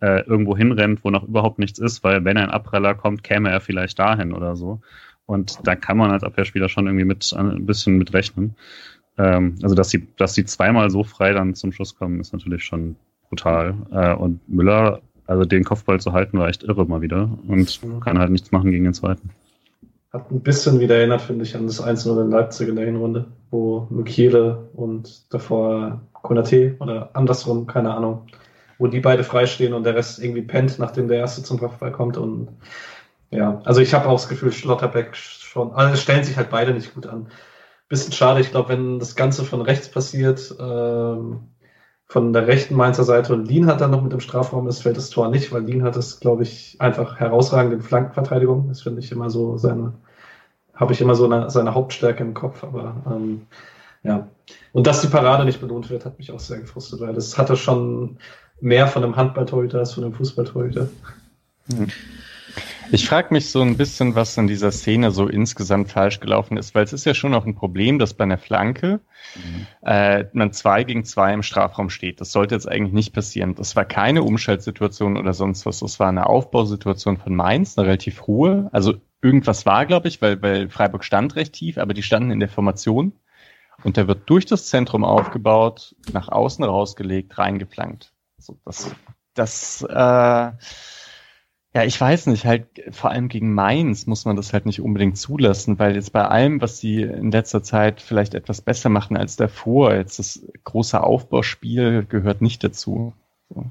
äh, irgendwo hinrennt, wo noch überhaupt nichts ist, weil wenn ein Abpreller kommt, käme er vielleicht dahin oder so. Und da kann man als Abwehrspieler schon irgendwie mit ein bisschen mit rechnen. Ähm, also dass sie, dass sie zweimal so frei dann zum Schuss kommen, ist natürlich schon brutal. Äh, und Müller also den Kopfball zu halten war echt irre mal wieder und kann halt nichts machen gegen den zweiten. Hat ein bisschen wieder erinnert, finde ich, an das 1-0 in Leipzig in der Hinrunde, wo Mukiele und davor Konate oder andersrum, keine Ahnung, wo die beide freistehen und der Rest irgendwie pennt, nachdem der erste zum Kopfball kommt und ja, also ich habe auch das Gefühl, Schlotterbeck schon, also stellen sich halt beide nicht gut an. Bisschen schade, ich glaube, wenn das Ganze von rechts passiert, ähm, von der rechten Mainzer Seite und Lien hat dann noch mit im Strafraum ist, fällt das Tor nicht, weil Lien hat es, glaube ich, einfach herausragend in Flankenverteidigung. Das finde ich immer so seine, habe ich immer so eine, seine Hauptstärke im Kopf, aber ähm, ja. Und dass die Parade nicht belohnt wird, hat mich auch sehr gefrustet, weil das hatte schon mehr von einem Handballtorhüter als von einem Fußballtorhüter. Mhm. Ich frage mich so ein bisschen, was in dieser Szene so insgesamt falsch gelaufen ist, weil es ist ja schon noch ein Problem, dass bei einer Flanke mhm. äh, man zwei gegen zwei im Strafraum steht. Das sollte jetzt eigentlich nicht passieren. Das war keine Umschaltsituation oder sonst was. Das war eine Aufbausituation von Mainz, eine relativ hohe. Also irgendwas war, glaube ich, weil, weil Freiburg stand recht tief, aber die standen in der Formation. Und der wird durch das Zentrum aufgebaut, nach außen rausgelegt, reingeflankt. So, das, das äh, ja, ich weiß nicht, halt vor allem gegen Mainz muss man das halt nicht unbedingt zulassen, weil jetzt bei allem, was sie in letzter Zeit vielleicht etwas besser machen als davor, jetzt das große Aufbauspiel gehört nicht dazu. So.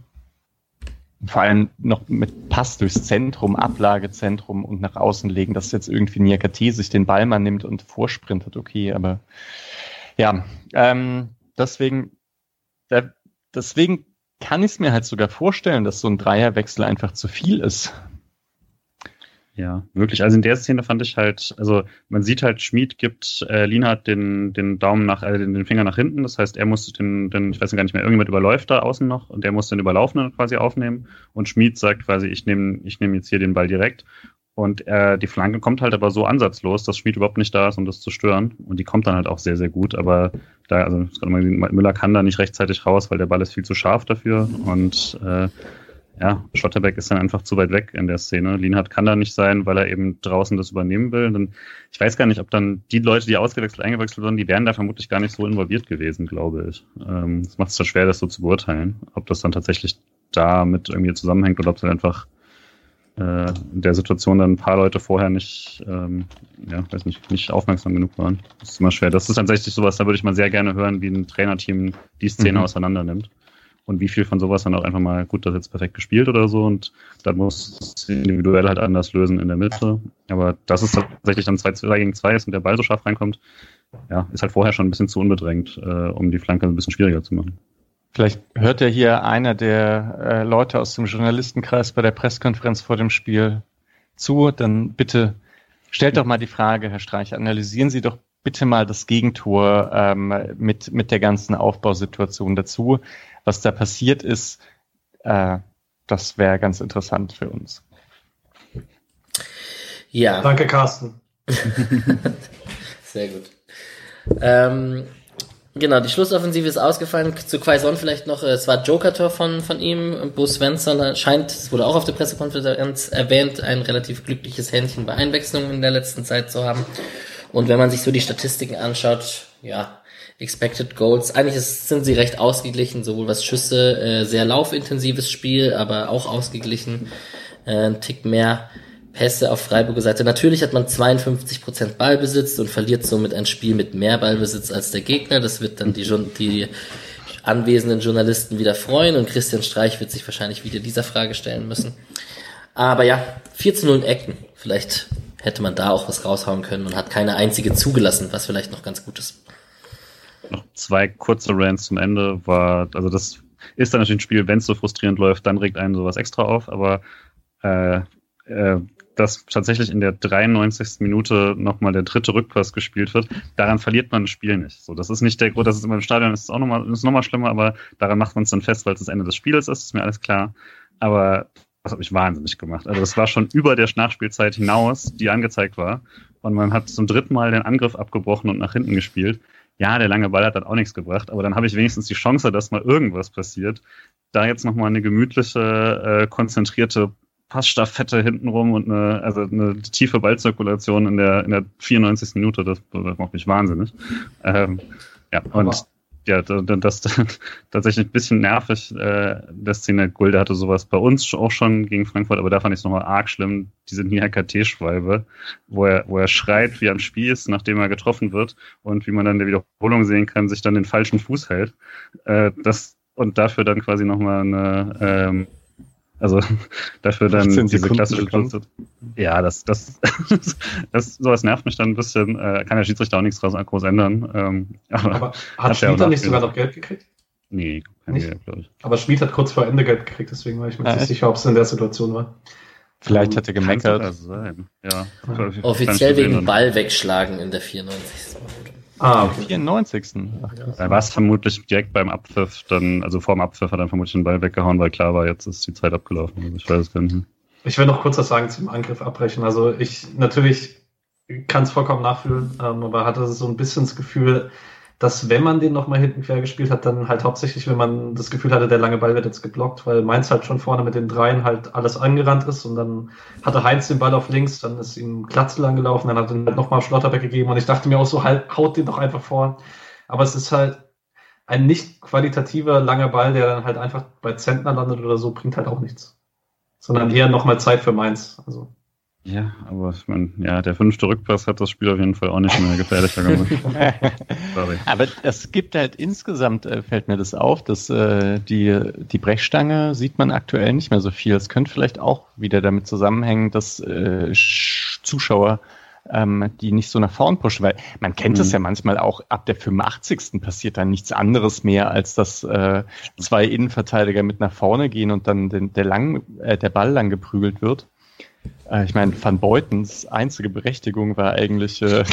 vor allem noch mit Pass durchs Zentrum, Ablagezentrum und nach außen legen, dass jetzt irgendwie Niakate sich den Ball mal nimmt und vorsprintet, okay, aber ja, ähm, deswegen, äh, deswegen kann ich es mir halt sogar vorstellen, dass so ein Dreierwechsel einfach zu viel ist. Ja, wirklich. Also in der Szene fand ich halt, also man sieht halt, Schmied gibt äh, Lienhardt den, den Daumen nach, äh, den, den Finger nach hinten. Das heißt, er muss den, den, ich weiß gar nicht mehr, irgendjemand überläuft da außen noch und der muss den Überlaufenden quasi aufnehmen. Und Schmied sagt quasi, ich nehme ich nehm jetzt hier den Ball direkt. Und äh, die Flanke kommt halt aber so ansatzlos, dass Schmied überhaupt nicht da ist, um das zu stören. Und die kommt dann halt auch sehr, sehr gut. Aber da, also Müller kann da nicht rechtzeitig raus, weil der Ball ist viel zu scharf dafür. Und äh, ja, Schotterbeck ist dann einfach zu weit weg in der Szene. Lienhardt kann da nicht sein, weil er eben draußen das übernehmen will. Dann, ich weiß gar nicht, ob dann die Leute, die ausgewechselt, eingewechselt wurden, die wären da vermutlich gar nicht so involviert gewesen, glaube ich. Ähm, das macht es da schwer, das so zu beurteilen, ob das dann tatsächlich damit irgendwie zusammenhängt oder ob es einfach äh, in der Situation dann ein paar Leute vorher nicht, ähm, ja, weiß nicht, nicht aufmerksam genug waren. Das ist immer schwer. Das ist tatsächlich sowas, da würde ich mal sehr gerne hören, wie ein Trainerteam die Szene mhm. auseinander nimmt und wie viel von sowas dann auch einfach mal, gut, das ist jetzt perfekt gespielt oder so und dann muss es individuell halt anders lösen in der Mitte. Aber dass es tatsächlich dann 2 gegen 2 ist und der Ball so scharf reinkommt, ja, ist halt vorher schon ein bisschen zu unbedrängt, äh, um die Flanke ein bisschen schwieriger zu machen. Vielleicht hört ja hier einer der äh, Leute aus dem Journalistenkreis bei der Pressekonferenz vor dem Spiel zu, dann bitte stellt doch mal die Frage, Herr Streich, analysieren Sie doch bitte mal das Gegentor ähm, mit, mit der ganzen Aufbausituation dazu was da passiert ist, äh, das wäre ganz interessant für uns. Ja. Danke, Carsten. Sehr gut. Ähm, genau, die Schlussoffensive ist ausgefallen. Zu Quaison vielleicht noch, es war Joker-Tor von, von ihm. Bo Svensson scheint, es wurde auch auf der Pressekonferenz erwähnt, ein relativ glückliches Händchen bei Einwechslungen in der letzten Zeit zu haben. Und wenn man sich so die Statistiken anschaut, ja, Expected Goals. Eigentlich ist, sind sie recht ausgeglichen, sowohl was Schüsse, äh, sehr laufintensives Spiel, aber auch ausgeglichen. Äh, ein Tick mehr Pässe auf Freiburger Seite. Natürlich hat man 52% Ballbesitz und verliert somit ein Spiel mit mehr Ballbesitz als der Gegner. Das wird dann die, die anwesenden Journalisten wieder freuen und Christian Streich wird sich wahrscheinlich wieder dieser Frage stellen müssen. Aber ja, 4 zu 0 in Ecken. Vielleicht hätte man da auch was raushauen können und hat keine einzige zugelassen, was vielleicht noch ganz gut ist noch zwei kurze Rants zum Ende war, also das ist dann natürlich ein Spiel, wenn es so frustrierend läuft, dann regt einen sowas extra auf, aber äh, äh, dass tatsächlich in der 93. Minute nochmal der dritte Rückpass gespielt wird, daran verliert man das Spiel nicht. So, das ist nicht der Grund, dass es immer im Stadion ist, ist auch nochmal, ist schlimmer, aber daran macht man es dann fest, weil es das Ende des Spiels ist, ist mir alles klar. Aber das hat mich wahnsinnig gemacht. Also das war schon über der Nachspielzeit hinaus, die angezeigt war. Und man hat zum dritten Mal den Angriff abgebrochen und nach hinten gespielt ja, der lange Ball hat dann auch nichts gebracht, aber dann habe ich wenigstens die Chance, dass mal irgendwas passiert. Da jetzt nochmal eine gemütliche, äh, konzentrierte Passstaffette hintenrum und eine, also eine tiefe Ballzirkulation in der, in der 94. Minute, das, das macht mich wahnsinnig. Ähm, ja, und ja, das, das tatsächlich ein bisschen nervig, äh, der Szene Gulde hatte sowas bei uns auch schon gegen Frankfurt, aber da fand ich es nochmal arg schlimm, diese Nia-KT-Schwalbe, wo er, wo er schreit, wie am Spiel ist, nachdem er getroffen wird und wie man dann in der Wiederholung sehen kann, sich dann den falschen Fuß hält. Äh, das, und dafür dann quasi nochmal eine, ähm, also dafür dann diese klassische Klasse. Ja, das, das, das, sowas nervt mich dann ein bisschen. Äh, kann der Schiedsrichter auch nichts draus groß ändern. Ähm, aber, aber hat Schmied dann nicht sogar noch Geld gekriegt? Nee, kein nicht? Geld, glaube ich. Aber Schmied hat kurz vor Ende Geld gekriegt, deswegen war ich mir nicht sicher, ob es in der Situation war. Vielleicht hat er gemeckert. Sein. Ja, Offiziell wegen Ball wegschlagen in der 94. Ah, okay. 94. Ach, da war es vermutlich direkt beim Abpfiff, dann, also vor dem Abpfiff hat er vermutlich den Ball weggehauen, weil klar war, jetzt ist die Zeit abgelaufen. Also ich weiß es gar nicht. Ich will noch kurz was sagen zum Angriff abbrechen. Also ich natürlich kann es vollkommen nachfühlen, ähm, aber hatte so ein bisschen das Gefühl, dass wenn man den nochmal hinten quer gespielt hat, dann halt hauptsächlich, wenn man das Gefühl hatte, der lange Ball wird jetzt geblockt, weil Mainz halt schon vorne mit den Dreien halt alles angerannt ist und dann hatte Heinz den Ball auf links, dann ist ihm Glatzel angelaufen, dann hat er halt nochmal Schlotterbeck gegeben und ich dachte mir auch so, halt, haut den doch einfach vor. Aber es ist halt ein nicht qualitativer langer Ball, der dann halt einfach bei Zentner landet oder so, bringt halt auch nichts. Sondern eher nochmal Zeit für Mainz. Also Ja, aber ich meine, ja, der fünfte Rückpass hat das Spiel auf jeden Fall auch nicht mehr gefährlicher gemacht. Aber es gibt halt insgesamt, äh, fällt mir das auf, dass äh, die, die Brechstange sieht man aktuell nicht mehr so viel. Es könnte vielleicht auch wieder damit zusammenhängen, dass äh, Zuschauer ähm, die nicht so nach vorn pushen, weil man kennt es mhm. ja manchmal auch, ab der 85. passiert dann nichts anderes mehr, als dass äh, zwei Innenverteidiger mit nach vorne gehen und dann den, der, lang, äh, der Ball lang geprügelt wird. Äh, ich meine, Van Beutens einzige Berechtigung war eigentlich, äh,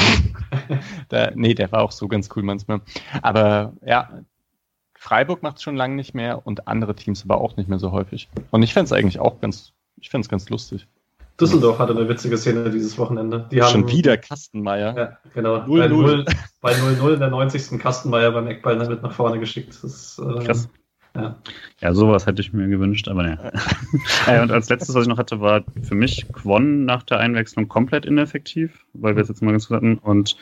der, nee, der war auch so ganz cool manchmal. Aber ja, Freiburg macht es schon lange nicht mehr und andere Teams aber auch nicht mehr so häufig. Und ich fände es eigentlich auch ganz, ich fände es ganz lustig. Düsseldorf hatte eine witzige Szene dieses Wochenende. Die haben, Schon wieder Kastenmeier. Ja, genau. 0 -0. Bei 0-0 in der 90. Kastenmeier beim Eckball damit nach vorne geschickt. Das ist, äh, Krass. Ja. ja, sowas hätte ich mir gewünscht, aber ne. äh, und als letztes, was ich noch hatte, war für mich Quon nach der Einwechslung komplett ineffektiv, weil wir es jetzt mal ganz gut hatten. Und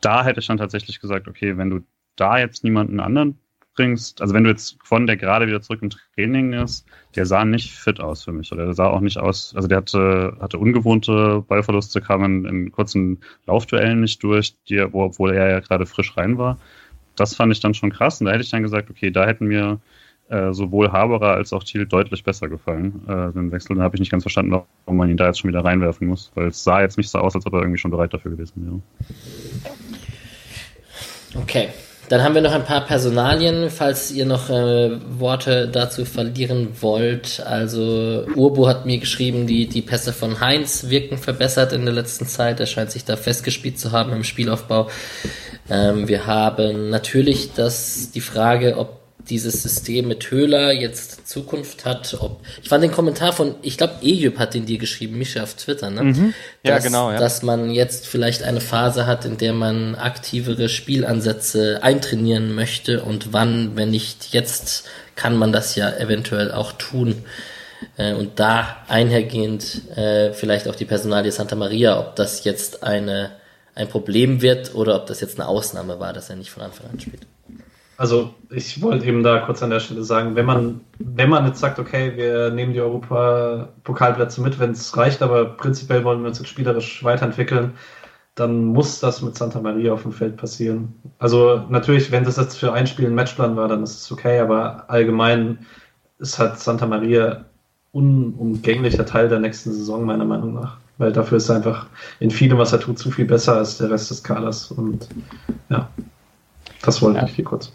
da hätte ich dann tatsächlich gesagt, okay, wenn du da jetzt niemanden anderen bringst, also wenn du jetzt Quon, der gerade wieder zurück im Training ist, der sah nicht fit aus für mich. Oder der sah auch nicht aus, also der hatte, hatte ungewohnte Ballverluste, kam in, kurzen Laufduellen nicht durch, die, wo, obwohl er ja gerade frisch rein war. Das fand ich dann schon krass. Und da hätte ich dann gesagt, okay, da hätten mir äh, sowohl Haberer als auch Thiel deutlich besser gefallen. Äh, den Wechsel, habe ich nicht ganz verstanden, warum man ihn da jetzt schon wieder reinwerfen muss, weil es sah jetzt nicht so aus, als ob er irgendwie schon bereit dafür gewesen wäre. Okay. Dann haben wir noch ein paar Personalien, falls ihr noch äh, Worte dazu verlieren wollt. Also Urbo hat mir geschrieben, die, die Pässe von Heinz wirken verbessert in der letzten Zeit. Er scheint sich da festgespielt zu haben im Spielaufbau. Ähm, wir haben natürlich das, die Frage, ob dieses System mit Höhler jetzt Zukunft hat. Ob, ich fand den Kommentar von, ich glaube, Ejüp hat den dir geschrieben, Mischa auf Twitter, ne? Mhm. Ja, dass, genau. Ja. Dass man jetzt vielleicht eine Phase hat, in der man aktivere Spielansätze eintrainieren möchte und wann, wenn nicht jetzt, kann man das ja eventuell auch tun. Äh, und da einhergehend äh, vielleicht auch die Personalie Santa Maria, ob das jetzt eine, ein Problem wird oder ob das jetzt eine Ausnahme war, dass er nicht von Anfang an spielt. Also ich wollte eben da kurz an der Stelle sagen, wenn man, wenn man jetzt sagt, okay, wir nehmen die Europapokalplätze mit, wenn es reicht, aber prinzipiell wollen wir uns jetzt spielerisch weiterentwickeln, dann muss das mit Santa Maria auf dem Feld passieren. Also natürlich, wenn das jetzt für ein Spiel ein Matchplan war, dann ist es okay, aber allgemein ist halt Santa Maria unumgänglicher Teil der nächsten Saison, meiner Meinung nach. Weil dafür ist er einfach in vielem, was er tut, zu viel besser als der Rest des Kaders. Und ja, das wollte ja. ich hier kurz.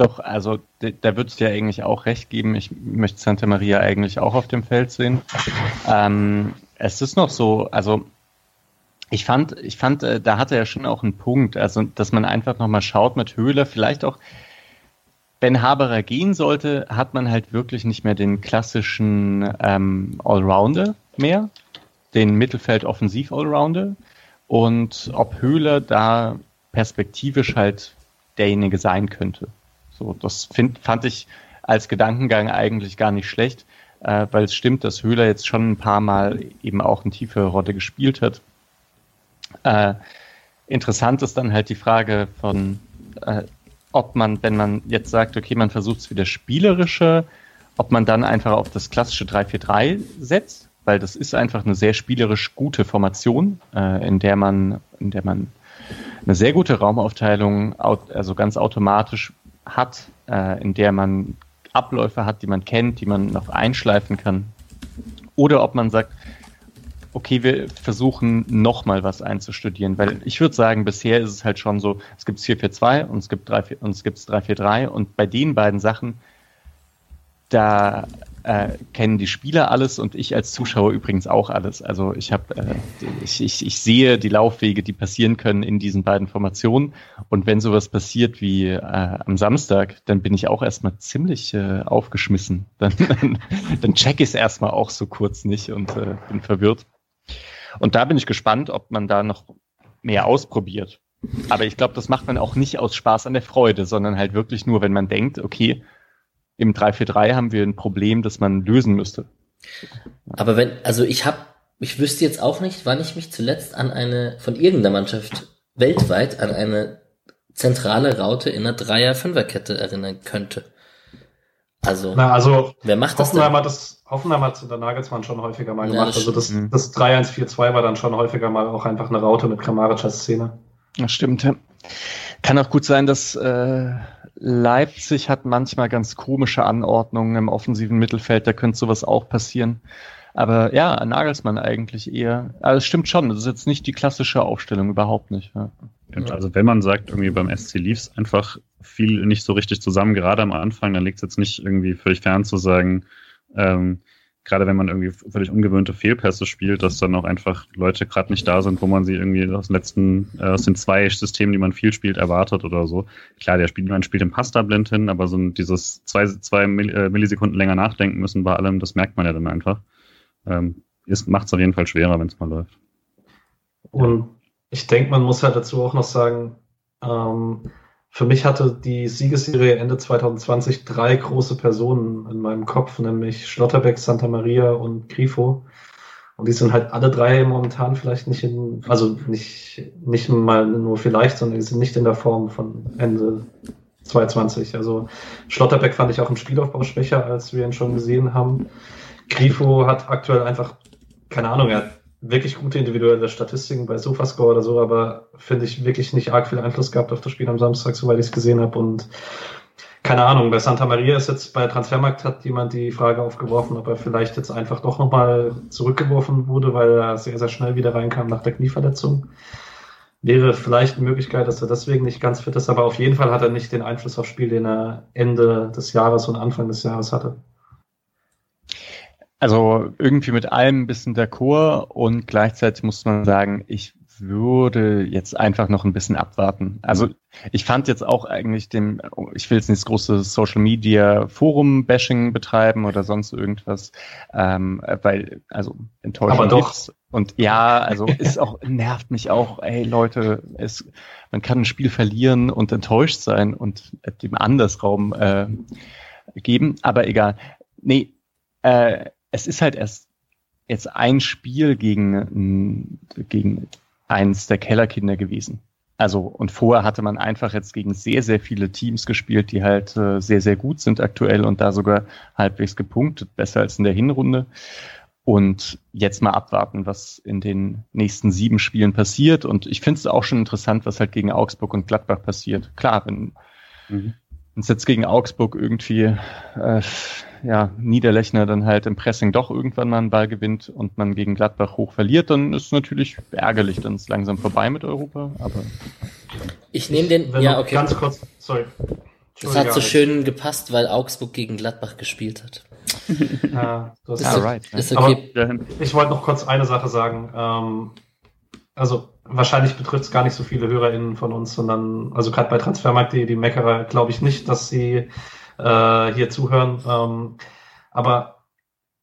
Doch, also da wird es dir eigentlich auch recht geben. Ich möchte Santa Maria eigentlich auch auf dem Feld sehen. Ähm, es ist noch so, also ich fand, ich fand, äh, da hatte er schon auch einen Punkt, also dass man einfach nochmal schaut mit Höhler, vielleicht auch, wenn Haberer gehen sollte, hat man halt wirklich nicht mehr den klassischen ähm, Allrounder mehr, den Mittelfeld-Offensiv-Allrounder. Und ob Höhler da perspektivisch halt derjenige sein könnte. So, das find, fand ich als Gedankengang eigentlich gar nicht schlecht, äh, weil es stimmt, dass Höhler jetzt schon ein paar Mal eben auch eine tiefe Rolle gespielt hat. Äh, interessant ist dann halt die Frage von, äh, ob man, wenn man jetzt sagt, okay, man versucht es wieder spielerischer, ob man dann einfach auf das klassische 3-4-3 setzt, weil das ist einfach eine sehr spielerisch gute Formation, äh, in der man, in der man eine sehr gute Raumaufteilung, also ganz automatisch hat, äh, in der man Abläufe hat, die man kennt, die man noch einschleifen kann. Oder ob man sagt, okay, wir versuchen nochmal was einzustudieren, weil ich würde sagen, bisher ist es halt schon so, es gibt 442 und es gibt 3, und es gibt 343 und bei den beiden Sachen, da äh, kennen die Spieler alles und ich als Zuschauer übrigens auch alles. Also ich habe, äh, ich, ich, ich sehe die Laufwege, die passieren können in diesen beiden Formationen. Und wenn sowas passiert wie äh, am Samstag, dann bin ich auch erstmal ziemlich äh, aufgeschmissen. Dann, dann, dann check ich es erstmal auch so kurz nicht und äh, bin verwirrt. Und da bin ich gespannt, ob man da noch mehr ausprobiert. Aber ich glaube, das macht man auch nicht aus Spaß an der Freude, sondern halt wirklich nur, wenn man denkt, okay, im 343 haben wir ein Problem, das man lösen müsste. Aber wenn, also ich habe, ich wüsste jetzt auch nicht, wann ich mich zuletzt an eine, von irgendeiner Mannschaft weltweit an eine zentrale Raute in einer Dreier-Fünfer-Kette erinnern könnte. Also, Na, also wer macht das denn? Hoffenheim hat das, Hoffenheim hat der Nagelsmann schon häufiger mal Ja, gemacht. das also das, stimmt. das 3-1-4-2 war dann schon häufiger mal auch einfach eine Raute mit Kramaric als Szene. Das stimmt. ja. Kann auch gut sein, dass äh, Leipzig hat manchmal ganz komische Anordnungen im offensiven Mittelfeld. Da könnte sowas auch passieren. Aber ja, Nagelsmann eigentlich eher. Aber es stimmt schon, das ist jetzt nicht die klassische Aufstellung, überhaupt nicht. Ja. Also wenn man sagt, irgendwie beim SC lief's einfach viel nicht so richtig zusammen, gerade am Anfang, dann liegt es jetzt nicht irgendwie völlig fern zu sagen, ähm, gerade wenn man irgendwie völlig ungewöhnte Fehlpässe spielt, dass dann auch einfach Leute gerade nicht da sind, wo man sie irgendwie aus den letzten, äh, aus den zwei Systemen, die man viel spielt, erwartet oder so. Klar, der spielt, man spielt Pass da blind hin, aber so ein, dieses zwei, zwei äh, Millisekunden länger nachdenken müssen bei allem, das merkt man ja dann einfach. Ähm, ist, macht's auf jeden Fall schwerer, wenn es mal läuft. Und ich denke, man muss halt dazu auch noch sagen, ähm, für mich hatte die Siegesserie Ende 2020 drei große Personen in meinem Kopf, nämlich Schlotterbeck, Santa Maria und Grifo. Und die sind halt alle drei momentan vielleicht nicht in, also nicht, nicht mal nur vielleicht, sondern die sind nicht in der Form von Ende 2020. Also Schlotterbeck fand ich auch im Spielaufbau schwächer, als wir ihn schon gesehen haben. Grifo hat aktuell einfach, keine Ahnung, er hat wirklich gute individuelle Statistiken bei Sofascore oder so, aber finde ich wirklich nicht arg viel Einfluss gehabt auf das Spiel am Samstag, soweit ich es gesehen habe. Und keine Ahnung, bei Santa Maria ist jetzt bei Transfermarkt hat jemand die Frage aufgeworfen, ob er vielleicht jetzt einfach doch nochmal zurückgeworfen wurde, weil er sehr, sehr schnell wieder reinkam nach der Knieverletzung. Wäre vielleicht eine Möglichkeit, dass er deswegen nicht ganz fit ist, aber auf jeden Fall hat er nicht den Einfluss aufs Spiel, den er Ende des Jahres und Anfang des Jahres hatte. Also irgendwie mit allem ein bisschen d'accord und gleichzeitig muss man sagen, ich würde jetzt einfach noch ein bisschen abwarten. Also ich fand jetzt auch eigentlich dem, ich will jetzt nicht das große Social Media Forum Bashing betreiben oder sonst irgendwas, ähm, weil also Enttäuschung Aber doch. Und ja, also ist auch nervt mich auch. Ey Leute, es man kann ein Spiel verlieren und enttäuscht sein und dem Andersraum äh, geben, aber egal. Nee, äh, es ist halt erst jetzt ein Spiel gegen, gegen eins der Kellerkinder gewesen. Also, und vorher hatte man einfach jetzt gegen sehr, sehr viele Teams gespielt, die halt äh, sehr, sehr gut sind aktuell und da sogar halbwegs gepunktet, besser als in der Hinrunde. Und jetzt mal abwarten, was in den nächsten sieben Spielen passiert. Und ich finde es auch schon interessant, was halt gegen Augsburg und Gladbach passiert. Klar, wenn Mhm. Wenn es jetzt gegen Augsburg irgendwie äh, ja, Niederlechner dann halt im Pressing doch irgendwann mal einen Ball gewinnt und man gegen Gladbach hoch verliert, dann ist es natürlich ärgerlich, dann ist es langsam vorbei mit Europa, aber Ich nehme den, Wenn ja, okay. Ganz kurz, sorry. Das hat so schön gepasst, weil Augsburg gegen Gladbach gespielt hat. Alex. Ja, du hast Ist, Ah, okay. right, ist Aber- okay. Dahin. Ich wollte noch kurz eine Sache sagen. Ähm, also wahrscheinlich betrifft es gar nicht so viele HörerInnen von uns, sondern also gerade bei Transfermarkt.de, die Meckerer, glaube ich nicht, dass sie äh, hier zuhören. Ähm, aber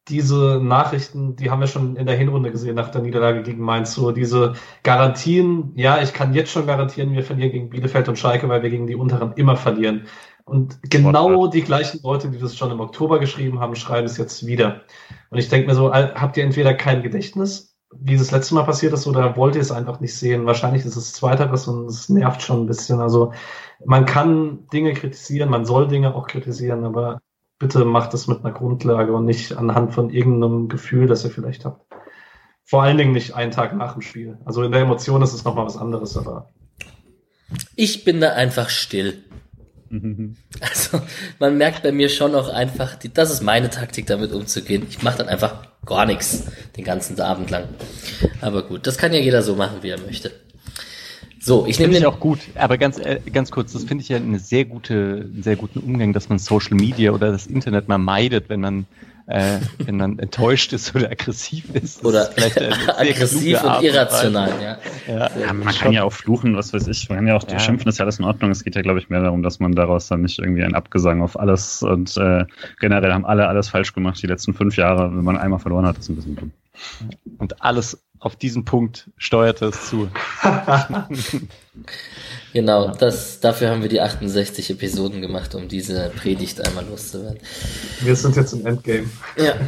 diese Nachrichten, die haben wir schon in der Hinrunde gesehen nach der Niederlage gegen Mainz. So diese Garantien, ja, ich kann jetzt schon garantieren, wir verlieren gegen Bielefeld und Schalke, weil wir gegen die unteren immer verlieren. Und genau die gleichen Leute, die das schon im Oktober geschrieben haben, schreiben es jetzt wieder. Und ich denke mir so, al- habt ihr entweder kein Gedächtnis, wie das letzte Mal passiert ist, oder wollt ihr es einfach nicht sehen? Wahrscheinlich ist es zweiteres und es nervt schon ein bisschen. Also man kann Dinge kritisieren, man soll Dinge auch kritisieren, aber bitte macht es mit einer Grundlage und nicht anhand von irgendeinem Gefühl, das ihr vielleicht habt. Vor allen Dingen nicht einen Tag nach dem Spiel. Also in der Emotion ist es nochmal was anderes, aber Ich bin da einfach still. Also, man merkt bei mir schon auch einfach, die, das ist meine Taktik, damit umzugehen. Ich mache dann einfach gar nichts den ganzen Abend lang. Aber gut, das kann ja jeder so machen, wie er möchte. So, ich nehme finde ich den auch gut. Aber ganz, äh, ganz kurz, das finde ich ja eine sehr gute, einen sehr guten Umgang, dass man Social Media oder das Internet mal meidet, wenn man, äh, wenn man enttäuscht ist oder aggressiv ist. Oder ist aggressiv und irrational, ja. Ja. Ja, man kann ja auch fluchen, was weiß ich. Man kann ja auch Ja. schimpfen, ist ja alles in Ordnung. Es geht ja, glaube ich, mehr darum, dass man daraus dann nicht irgendwie ein Abgesang auf alles und äh, generell haben alle alles falsch gemacht die letzten fünf Jahre. Wenn man einmal verloren hat, ist ein bisschen dumm. Und alles auf diesen Punkt steuerte es zu. genau, das, dafür haben wir die 68 Episoden gemacht, um diese Predigt einmal loszuwerden. Wir sind jetzt im Endgame. Ja.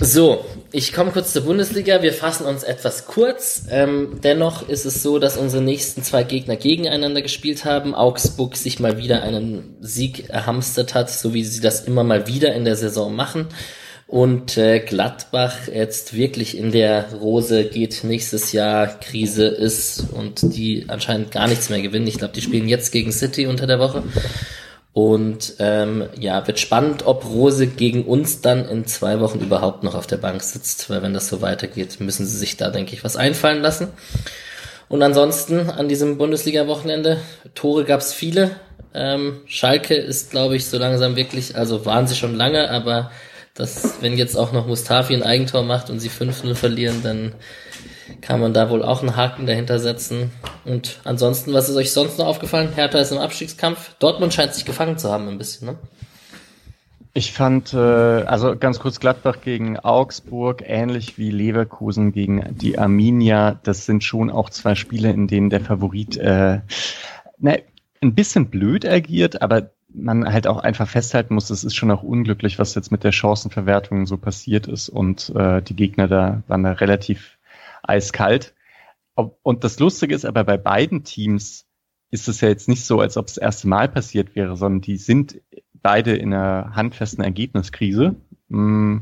So, ich komme kurz zur Bundesliga. Wir fassen uns etwas kurz. Ähm, dennoch ist es so, dass unsere nächsten zwei Gegner gegeneinander gespielt haben. Augsburg sich mal wieder einen Sieg erhamstert hat, so wie sie das immer mal wieder in der Saison machen und äh, Gladbach jetzt wirklich in der Rose geht, nächstes Jahr Krise ist und die anscheinend gar nichts mehr gewinnen. Ich glaube, die spielen jetzt gegen City unter der Woche. Und ähm, ja, wird spannend, ob Rose gegen uns dann in zwei Wochen überhaupt noch auf der Bank sitzt, weil wenn das so weitergeht, müssen sie sich da, denke ich, was einfallen lassen. Und ansonsten an diesem Bundesliga-Wochenende, Tore gab's viele. Ähm, Schalke ist, glaube ich, so langsam wirklich, also waren sie schon lange, aber dass wenn jetzt auch noch Mustafi ein Eigentor macht und sie 5-0 verlieren, dann kann man da wohl auch einen Haken dahinter setzen. Und ansonsten, was ist euch sonst noch aufgefallen? Hertha ist im Abstiegskampf. Dortmund scheint sich gefangen zu haben ein bisschen, ne? Ich fand, äh, also ganz kurz Gladbach gegen Augsburg, ähnlich wie Leverkusen gegen die Arminia. Das sind schon auch zwei Spiele, in denen der Favorit äh, ne, ein bisschen blöd agiert, aber man halt auch einfach festhalten muss, es ist schon auch unglücklich, was jetzt mit der Chancenverwertung so passiert ist und äh, die Gegner da waren da relativ eiskalt. Und das Lustige ist aber bei beiden Teams ist es ja jetzt nicht so, als ob es das erste Mal passiert wäre, sondern die sind beide in einer handfesten Ergebniskrise. Mm.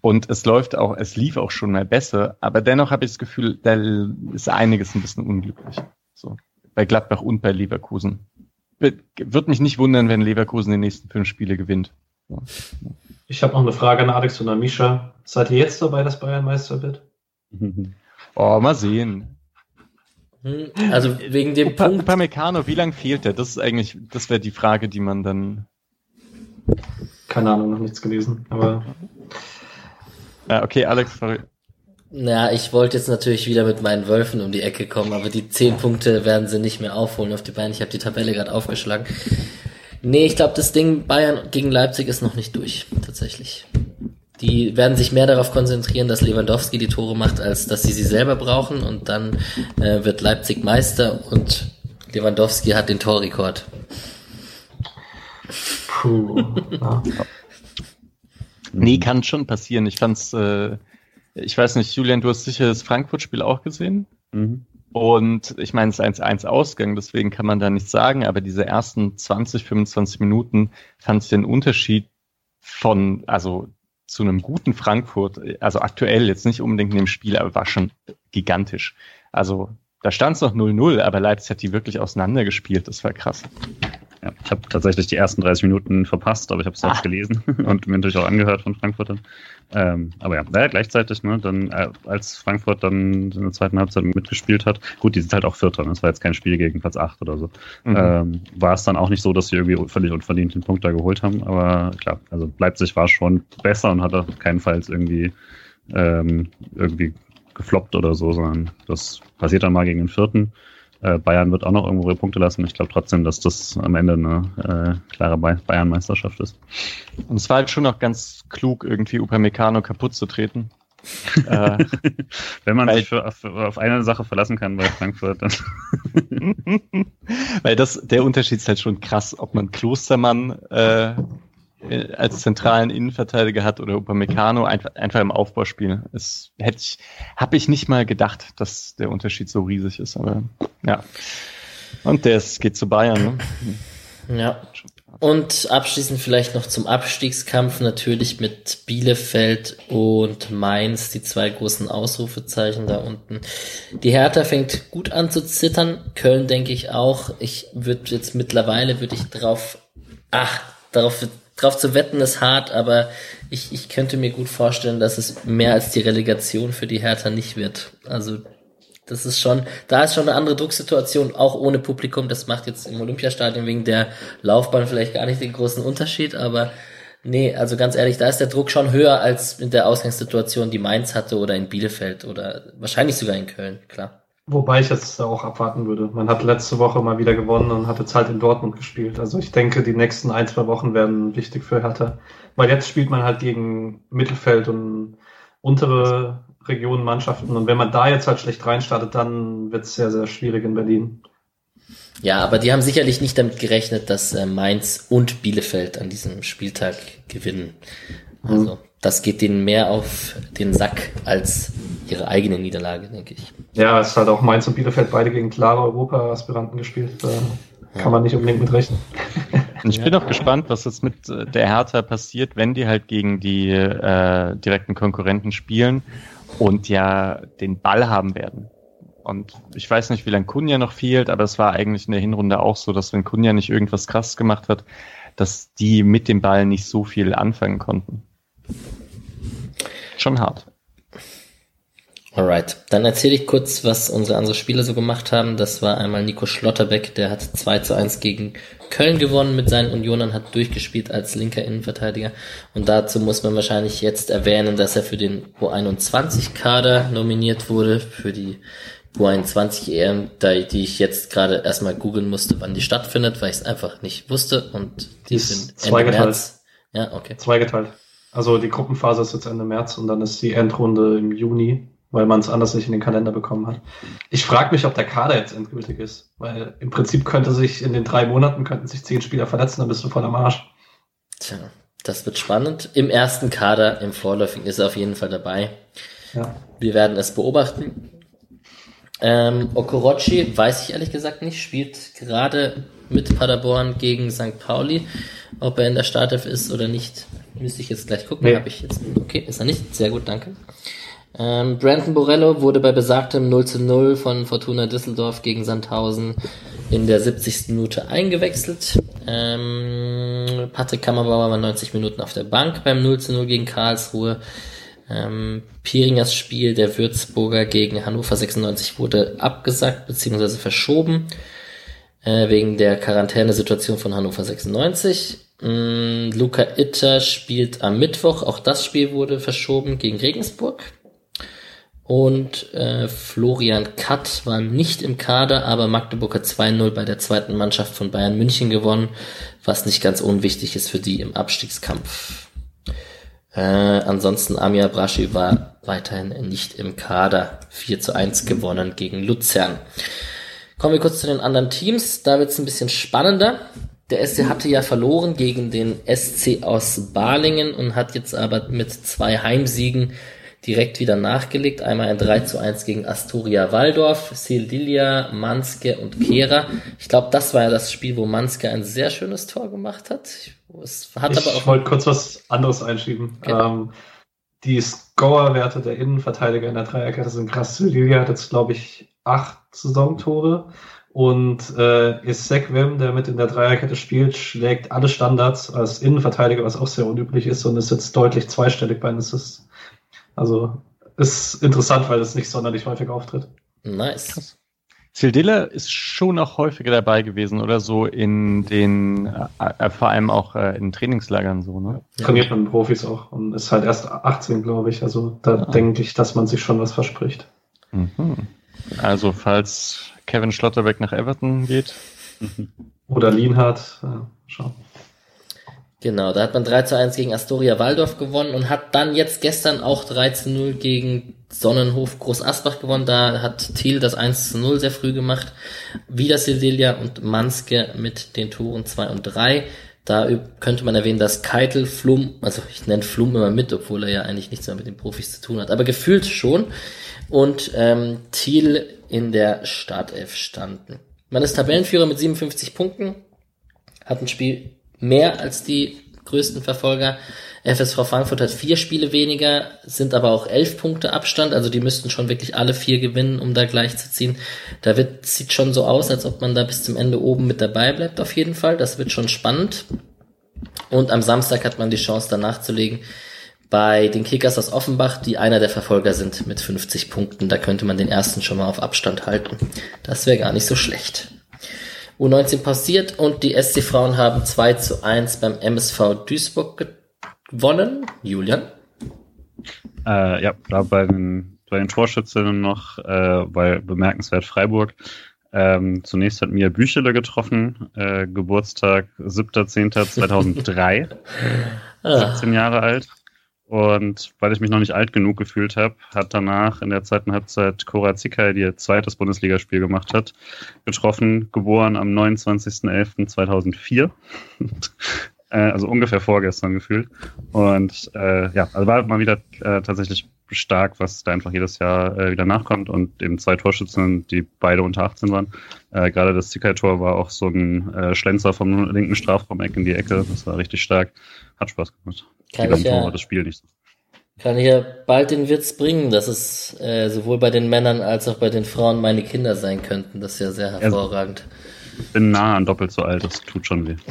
Und es läuft auch, es lief auch schon mal besser, aber dennoch habe ich das Gefühl, da ist einiges ein bisschen unglücklich. So. Bei Gladbach und bei Leverkusen wird mich nicht wundern, wenn Leverkusen die nächsten fünf Spiele gewinnt. Ja. Ich habe noch eine Frage an Alex und an Misha. Seid ihr jetzt dabei, dass Bayern Meister wird? Oh, mal sehen. Hm, also wegen dem Upa, Punkt. Upamecano, wie lange fehlt der? Das ist eigentlich, das wäre die Frage, die man dann. Keine Ahnung, noch nichts gelesen, aber. Ja, okay, Alex, sorry. Ja, ich wollte jetzt natürlich wieder mit meinen Wölfen um die Ecke kommen, aber die zehn Punkte werden sie nicht mehr aufholen auf die Beine. Ich habe die Tabelle gerade aufgeschlagen. Nee, ich glaube, das Ding Bayern gegen Leipzig ist noch nicht durch, tatsächlich. Die werden sich mehr darauf konzentrieren, dass Lewandowski die Tore macht, als dass sie sie selber brauchen. Und dann äh, wird Leipzig Meister und Lewandowski hat den Torrekord. Puh. nee, kann schon passieren. Ich fand's äh, ich weiß nicht, Julian, du hast sicher das Frankfurt-Spiel auch gesehen. Mhm. Und ich meine, es ist 1-1 Ausgang, deswegen kann man da nichts sagen, aber diese ersten 20, 25 Minuten fand ich den Unterschied von, also zu einem guten Frankfurt, also aktuell jetzt nicht unbedingt in dem Spiel, aber war schon gigantisch. Also da stand es noch 0-0, aber Leipzig hat die wirklich auseinandergespielt, das war krass. Ja, ich habe tatsächlich die ersten 30 Minuten verpasst, aber ich habe es auch ah. gelesen und mir natürlich auch angehört von Frankfurtern. Ähm, aber ja, naja, gleichzeitig, ne, dann, äh, als Frankfurt dann in der zweiten Halbzeit mitgespielt hat, gut, die sind halt auch Vierter, ne, das war jetzt kein Spiel gegen Platz 8 oder so, mhm. ähm, war es dann auch nicht so, dass sie irgendwie völlig unverdient den Punkt da geholt haben, aber klar, also Leipzig war schon besser und hat auf keinen Fall irgendwie, ähm, irgendwie gefloppt oder so, sondern das passiert dann mal gegen den Vierten. Äh, Bayern wird auch noch irgendwo ihre Punkte lassen. Ich glaube trotzdem, dass das am Ende eine äh, klare Bayern-Meisterschaft ist. Und es war halt schon noch ganz klug, irgendwie Upamecano kaputt zu treten. äh, Wenn man weil, sich für, auf, auf, eine Sache verlassen kann bei Frankfurt, dann. weil das, der Unterschied ist halt schon krass, ob man Klostermann äh, äh, als zentralen Innenverteidiger hat oder Upamecano einfach, einfach im Aufbauspiel. Es hätte ich, habe ich nicht mal gedacht, dass der Unterschied so riesig ist, aber ja. Und der geht zu Bayern, ne? Ja. Und abschließend vielleicht noch zum Abstiegskampf natürlich mit Bielefeld und Mainz, die zwei großen Ausrufezeichen da unten. Die Hertha fängt gut an zu zittern, Köln denke ich auch. Ich würde jetzt mittlerweile würde ich drauf, ach, darauf drauf zu wetten ist hart, aber ich, ich könnte mir gut vorstellen, dass es mehr als die Relegation für die Hertha nicht wird. Also das ist schon, da ist schon eine andere Drucksituation, auch ohne Publikum. Das macht jetzt im Olympiastadion wegen der Laufbahn vielleicht gar nicht den großen Unterschied, aber nee, also ganz ehrlich, da ist der Druck schon höher als in der Ausgangssituation, die Mainz hatte oder in Bielefeld oder wahrscheinlich sogar in Köln, klar. Wobei ich jetzt auch abwarten würde. Man hat letzte Woche mal wieder gewonnen und hat jetzt halt in Dortmund gespielt. Also ich denke, die nächsten ein, zwei Wochen werden wichtig für Hertha. Weil jetzt spielt man halt gegen Mittelfeld und untere Regionen Mannschaften. Und wenn man da jetzt halt schlecht reinstartet, dann wird es sehr, sehr schwierig in Berlin. Ja, aber die haben sicherlich nicht damit gerechnet, dass äh, Mainz und Bielefeld an diesem Spieltag gewinnen. Also mhm. Das geht denen mehr auf den Sack als ihre eigene Niederlage, denke ich. Ja, es ist halt auch Mainz und Bielefeld beide gegen klare Europa-Aspiranten gespielt. Da ja. kann man nicht unbedingt mit rechnen. Ich bin auch gespannt, was jetzt mit äh, der Hertha passiert, wenn die halt gegen die äh, direkten Konkurrenten spielen und ja den Ball haben werden. Und ich weiß nicht, wie lange Kunja noch fehlt, aber es war eigentlich in der Hinrunde auch so, dass wenn Kunja nicht irgendwas krass gemacht hat, dass die mit dem Ball nicht so viel anfangen konnten. Schon hart. Alright, dann erzähle ich kurz, was unsere anderen Spieler so gemacht haben. Das war einmal Nico Schlotterbeck, der hat 2 zu 1 gegen Köln gewonnen mit seinen Unionern, hat durchgespielt als linker Innenverteidiger. Und dazu muss man wahrscheinlich jetzt erwähnen, dass er für den U21-Kader nominiert wurde, für die U21 EM, die ich jetzt gerade erstmal googeln musste, wann die stattfindet, weil ich es einfach nicht wusste. Und die, die sind zweigeteilt. März. Ja, okay. Zweigeteilt. Also die Gruppenphase ist jetzt Ende März und dann ist die Endrunde im Juni weil man es anders nicht in den Kalender bekommen hat. Ich frage mich, ob der Kader jetzt endgültig ist, weil im Prinzip könnte sich in den drei Monaten könnten sich zehn Spieler verletzen, dann bist du voll am Arsch. Tja, das wird spannend. Im ersten Kader, im Vorläufigen ist er auf jeden Fall dabei. Ja. Wir werden es beobachten. Ähm, Okorochi, weiß ich ehrlich gesagt nicht, spielt gerade mit Paderborn gegen St. Pauli. Ob er in der Startelf ist oder nicht, müsste ich jetzt gleich gucken. Nee. Habe ich jetzt. Okay, ist er nicht. Sehr gut, danke. Ähm, Brandon Borello wurde bei besagtem 0 zu 0 von Fortuna Düsseldorf gegen Sandhausen in der 70. Minute eingewechselt. Ähm, Patrick Kammerbauer war 90 Minuten auf der Bank beim 0 zu 0 gegen Karlsruhe. Ähm, Piringers Spiel der Würzburger gegen Hannover 96 wurde abgesagt bzw. verschoben äh, wegen der Quarantänesituation von Hannover 96. Ähm, Luca Itter spielt am Mittwoch, auch das Spiel wurde verschoben gegen Regensburg. Und äh, Florian Katt war nicht im Kader, aber Magdeburg hat 2-0 bei der zweiten Mannschaft von Bayern München gewonnen, was nicht ganz unwichtig ist für die im Abstiegskampf. Äh, ansonsten Amir Braschi war weiterhin nicht im Kader. 4 zu 1 gewonnen gegen Luzern. Kommen wir kurz zu den anderen Teams. Da wird es ein bisschen spannender. Der SC hatte ja verloren gegen den SC aus Balingen und hat jetzt aber mit zwei Heimsiegen direkt wieder nachgelegt. Einmal ein 3 zu 1 gegen Asturia Waldorf, Sildilia, Manske und Kehra. Ich glaube, das war ja das Spiel, wo Manske ein sehr schönes Tor gemacht hat. Es hat ich aber auch wollte kurz was anderes einschieben. Okay. Ähm, die Score-Werte der Innenverteidiger in der Dreierkette sind krass. Sildilia hat jetzt, glaube ich, acht Saisontore. Und äh, Wim, der mit in der Dreierkette spielt, schlägt alle Standards als Innenverteidiger, was auch sehr unüblich ist, und ist jetzt deutlich zweistellig bei den Assists. Also ist interessant, weil es nicht sonderlich häufig auftritt. Nice. Krass. Sildilla ist schon auch häufiger dabei gewesen oder so in den, äh, äh vor allem auch äh, in Trainingslagern so, ne? Trainiert man Profis auch und ist halt erst 18, glaube ich. Also da ah. denke ich, dass man sich schon was verspricht. Mhm. Also falls Kevin Schlotterbeck nach Everton geht. Oder Lienhardt, ja, schauen. Genau, da hat man 3 zu 1 gegen Astoria Waldorf gewonnen und hat dann jetzt gestern auch 3 zu 0 gegen Sonnenhof Groß Asbach gewonnen. Da hat Thiel das 1 zu 0 sehr früh gemacht. Wieder Sildilia und Manske mit den Toren 2 und 3. Da könnte man erwähnen, dass Keitel, Flum, also ich nenne Flum immer mit, obwohl er ja eigentlich nichts mehr mit den Profis zu tun hat, aber gefühlt schon. Und ähm, Thiel in der Startelf standen. Man ist Tabellenführer mit 57 Punkten, hat ein Spiel mehr als die größten Verfolger. FSV Frankfurt hat vier Spiele weniger, sind aber auch elf Punkte Abstand, also die müssten schon wirklich alle vier gewinnen, um da gleich zu ziehen. Da wird, sieht schon so aus, als ob man da bis zum Ende oben mit dabei bleibt, auf jeden Fall. Das wird schon spannend. Und am Samstag hat man die Chance, da nachzulegen bei den Kickers aus Offenbach, die einer der Verfolger sind mit 50 Punkten. Da könnte man den ersten schon mal auf Abstand halten. Das wäre gar nicht so schlecht. U19 passiert und die SC Frauen haben 2 zu 1 beim MSV Duisburg gewonnen. Julian? Äh, ja, da bei den, bei den Torschützinnen noch, äh, weil bemerkenswert Freiburg. Ähm, zunächst hat Mia Büchele getroffen, äh, Geburtstag 7.10.2003, 17 ah. Jahre alt. Und weil ich mich noch nicht alt genug gefühlt habe, hat danach in der zweiten Halbzeit Cora Zickay, die ihr zweites Bundesligaspiel gemacht hat, getroffen, geboren am 29.11.2004. äh, also ungefähr vorgestern gefühlt. Und äh, ja, also war mal wieder äh, tatsächlich stark, was da einfach jedes Jahr äh, wieder nachkommt und eben zwei Torschützen, die beide unter 18 waren. Äh, gerade das Zickay-Tor war auch so ein äh, Schlenzer vom linken Strafraum-Eck in die Ecke. Das war richtig stark. Hat Spaß gemacht. Kann ich ja, das Spiel nicht. Kann ich ja bald den Witz bringen, dass es äh, sowohl bei den Männern als auch bei den Frauen meine Kinder sein könnten. Das ist ja sehr hervorragend. Ich bin nah an doppelt so alt, das tut schon weh.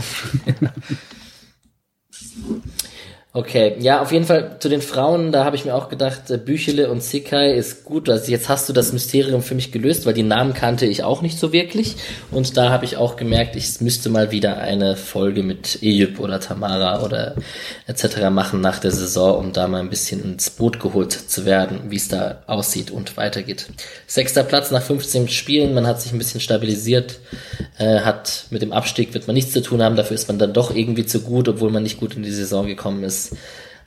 Okay, ja, auf jeden Fall zu den Frauen, da habe ich mir auch gedacht, äh, Büchele und Sekai ist gut. Also jetzt hast du das Mysterium für mich gelöst, weil die Namen kannte ich auch nicht so wirklich. Und da habe ich auch gemerkt, ich müsste mal wieder eine Folge mit Eyüp oder Tamara oder etc. machen nach der Saison, um da mal ein bisschen ins Boot geholt zu werden, wie es da aussieht und weitergeht. Sechster Platz nach 15 Spielen, man hat sich ein bisschen stabilisiert, äh, hat mit dem Abstieg wird man nichts zu tun haben, dafür ist man dann doch irgendwie zu gut, obwohl man nicht gut in die Saison gekommen ist.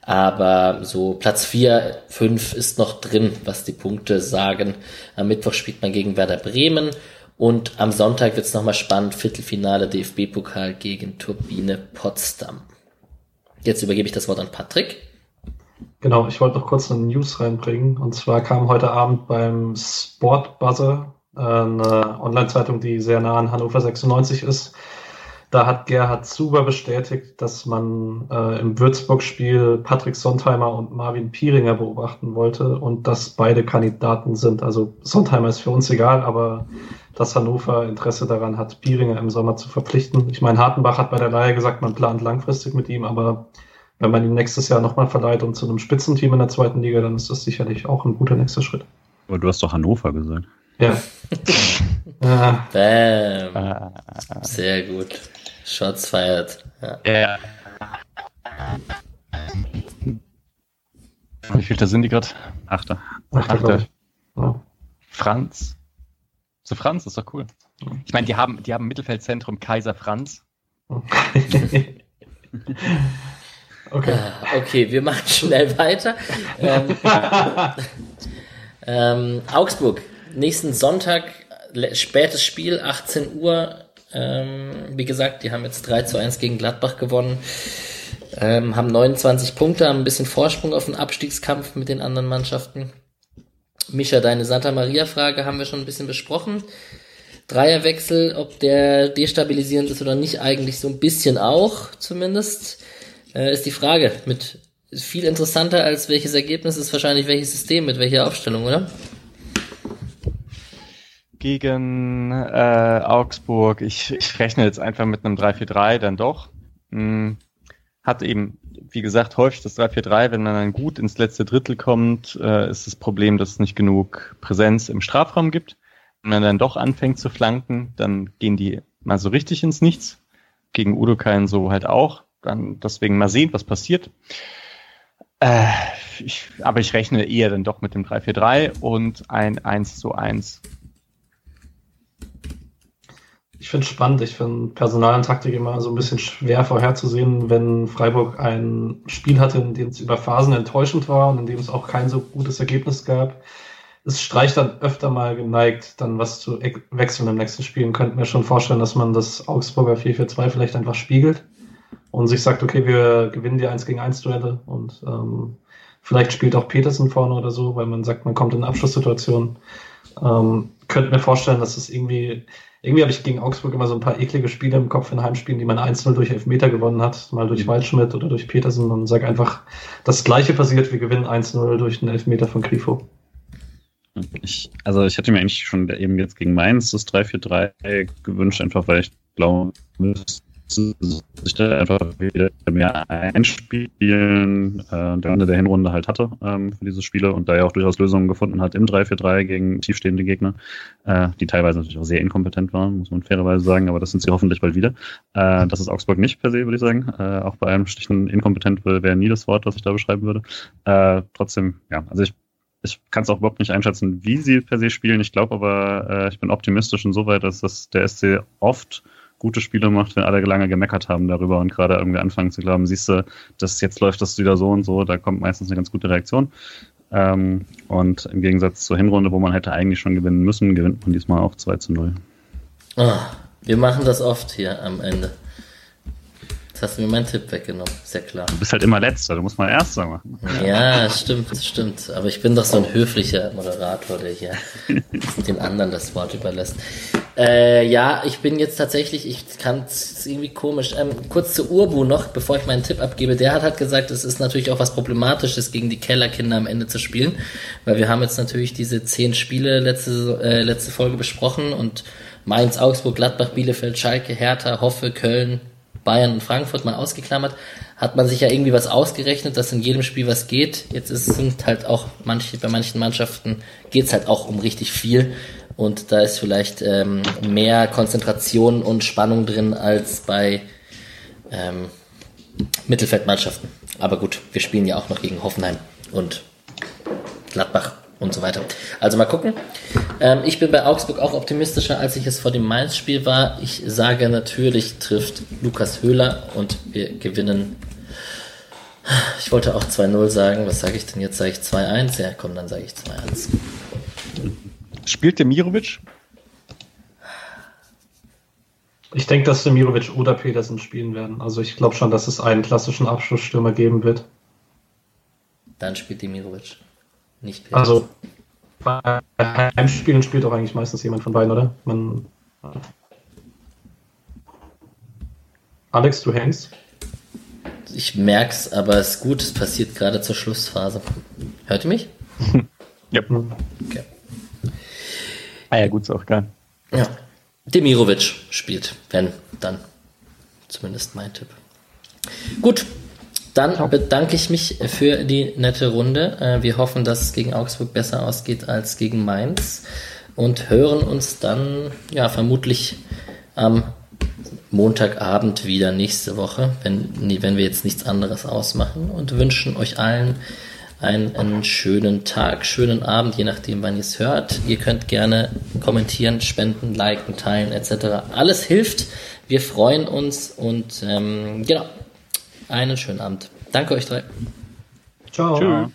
Aber so Platz 4, 5 ist noch drin, was die Punkte sagen. Am Mittwoch spielt man gegen Werder Bremen und am Sonntag wird es nochmal spannend. Viertelfinale DFB-Pokal gegen Turbine Potsdam. Jetzt übergebe ich das Wort an Patrick. Genau, ich wollte noch kurz eine News reinbringen. Und zwar kam heute Abend beim Sport Buzzer, äh, eine Online-Zeitung, die sehr nah an Hannover 96 ist, da hat Gerhard Zuber bestätigt, dass man äh, im Würzburg-Spiel Patrick Sontheimer und Marvin Pieringer beobachten wollte und dass beide Kandidaten sind. Also Sontheimer ist für uns egal, aber dass Hannover Interesse daran hat, Pieringer im Sommer zu verpflichten. Ich meine, Hartenbach hat bei der Leihe gesagt, man plant langfristig mit ihm, aber wenn man ihn nächstes Jahr nochmal verleiht und zu einem Spitzenteam in der zweiten Liga, dann ist das sicherlich auch ein guter nächster Schritt. Aber du hast doch Hannover gesagt. Ja. Bam. Sehr gut. Shots feiert. Ja. ja. Wie viel da sind die gerade? Achter. Achter. Ja. Franz. So Franz ist doch cool. Ich meine, die haben, die haben Mittelfeldzentrum Kaiser Franz. okay. Ah, okay, wir machen schnell weiter. ähm, ähm, Augsburg nächsten Sonntag, spätes Spiel, 18 Uhr. Ähm, wie gesagt, die haben jetzt 3 zu 1 gegen Gladbach gewonnen. Ähm, haben 29 Punkte, haben ein bisschen Vorsprung auf den Abstiegskampf mit den anderen Mannschaften. Micha, deine Santa Maria-Frage haben wir schon ein bisschen besprochen. Dreierwechsel, ob der destabilisierend ist oder nicht, eigentlich so ein bisschen auch, zumindest, äh, ist die Frage. Mit viel interessanter als welches Ergebnis ist wahrscheinlich welches System mit welcher Aufstellung, oder? Gegen äh, Augsburg. Ich, ich rechne jetzt einfach mit einem 3-4-3 dann doch. Hm, hat eben, wie gesagt, häufig das 3-4-3, wenn man dann gut ins letzte Drittel kommt, äh, ist das Problem, dass es nicht genug Präsenz im Strafraum gibt. Wenn man dann doch anfängt zu flanken, dann gehen die mal so richtig ins Nichts. Gegen Udo Udokain so halt auch. Dann deswegen mal sehen, was passiert. Äh, ich, aber ich rechne eher dann doch mit dem 3-4-3 und ein 1 zu 1 ich finde es spannend. Ich finde Personal und Taktik immer so ein bisschen schwer vorherzusehen, wenn Freiburg ein Spiel hatte, in dem es über Phasen enttäuschend war und in dem es auch kein so gutes Ergebnis gab. Es streicht dann öfter mal geneigt, dann was zu wechseln im nächsten Spiel. Und könnte mir schon vorstellen, dass man das Augsburger 4-4-2 vielleicht einfach spiegelt und sich sagt, okay, wir gewinnen die 1 gegen 1 Duelle und ähm, vielleicht spielt auch Petersen vorne oder so, weil man sagt, man kommt in eine Abschlusssituation. Ähm, könnte mir vorstellen, dass es irgendwie irgendwie habe ich gegen Augsburg immer so ein paar eklige Spiele im Kopf in Heimspielen, die man 1-0 durch Elfmeter gewonnen hat, mal durch mhm. Waldschmidt oder durch Petersen und sage einfach, das gleiche passiert, wir gewinnen 1-0 durch einen Elfmeter von Grifo. Ich, also ich hatte mir eigentlich schon eben jetzt gegen Mainz das 3-4-3 gewünscht, einfach weil ich glaube, sich da einfach wieder mehr einspielen, äh, der Ende der Hinrunde halt hatte ähm, für diese Spiele und da ja auch durchaus Lösungen gefunden hat im 3-4-3 gegen tiefstehende Gegner, äh, die teilweise natürlich auch sehr inkompetent waren, muss man fairerweise sagen, aber das sind sie hoffentlich bald wieder. Äh, das ist Augsburg nicht per se, würde ich sagen. Äh, auch bei einem Stichen inkompetent wäre nie das Wort, was ich da beschreiben würde. Äh, trotzdem, ja, also ich ich kann es auch überhaupt nicht einschätzen, wie sie per se spielen. Ich glaube aber, äh, ich bin optimistisch insoweit, dass das der SC oft gute Spiele macht, wenn alle lange gemeckert haben darüber und gerade irgendwie anfangen zu glauben, siehst du, dass jetzt läuft das wieder so und so, da kommt meistens eine ganz gute Reaktion. Ähm, und im Gegensatz zur Hinrunde, wo man hätte eigentlich schon gewinnen müssen, gewinnt man diesmal auch 2 zu 0. Oh, wir machen das oft hier am Ende. Jetzt hast du mir meinen Tipp weggenommen, ist ja klar. Du bist halt immer Letzter, du musst mal Erster machen. Ja, stimmt, stimmt. Aber ich bin doch so ein höflicher Moderator, der hier den anderen das Wort überlässt. Äh, ja, ich bin jetzt tatsächlich, ich kann es irgendwie komisch. Ähm, kurz zu Urbu noch, bevor ich meinen Tipp abgebe. Der hat halt gesagt, es ist natürlich auch was Problematisches, gegen die Kellerkinder am Ende zu spielen. Weil wir haben jetzt natürlich diese zehn Spiele letzte, äh, letzte Folge besprochen und Mainz, Augsburg, Gladbach, Bielefeld, Schalke, Hertha, Hoffe, Köln, Bayern und Frankfurt mal ausgeklammert, hat man sich ja irgendwie was ausgerechnet, dass in jedem Spiel was geht. Jetzt ist, sind halt auch manche, bei manchen Mannschaften geht's halt auch um richtig viel. Und da ist vielleicht ähm, mehr Konzentration und Spannung drin als bei ähm, Mittelfeldmannschaften. Aber gut, wir spielen ja auch noch gegen Hoffenheim und Gladbach und so weiter. Also mal gucken. Ähm, ich bin bei Augsburg auch optimistischer, als ich es vor dem Mainz-Spiel war. Ich sage natürlich trifft Lukas Höhler und wir gewinnen. Ich wollte auch 2-0 sagen. Was sage ich denn jetzt? Sage ich 2-1? Ja, komm, dann sage ich 2-1. Spielt der Mirovic? Ich denke, dass Demirovic oder Petersen spielen werden. Also ich glaube schon, dass es einen klassischen Abschlussstürmer geben wird. Dann spielt Demirovic. Nicht Petersen. Also bei Heimspielen spielt auch eigentlich meistens jemand von beiden, oder? Man, Alex, du hängst? Ich merk's, aber es ist gut, es passiert gerade zur Schlussphase. Hört ihr mich? ja. Okay. Ah ja, gut, ist auch geil. Ja. Demirovic spielt, wenn, dann. Zumindest mein Tipp. Gut, dann bedanke ich mich für die nette Runde. Äh, wir hoffen, dass es gegen Augsburg besser ausgeht als gegen Mainz und hören uns dann ja vermutlich am Montagabend wieder nächste Woche, wenn, wenn wir jetzt nichts anderes ausmachen und wünschen euch allen einen, einen schönen Tag, schönen Abend, je nachdem, wann ihr es hört. Ihr könnt gerne kommentieren, spenden, liken, teilen etc. Alles hilft. Wir freuen uns und ähm, genau, einen schönen Abend. Danke euch drei. Ciao. Tschüss.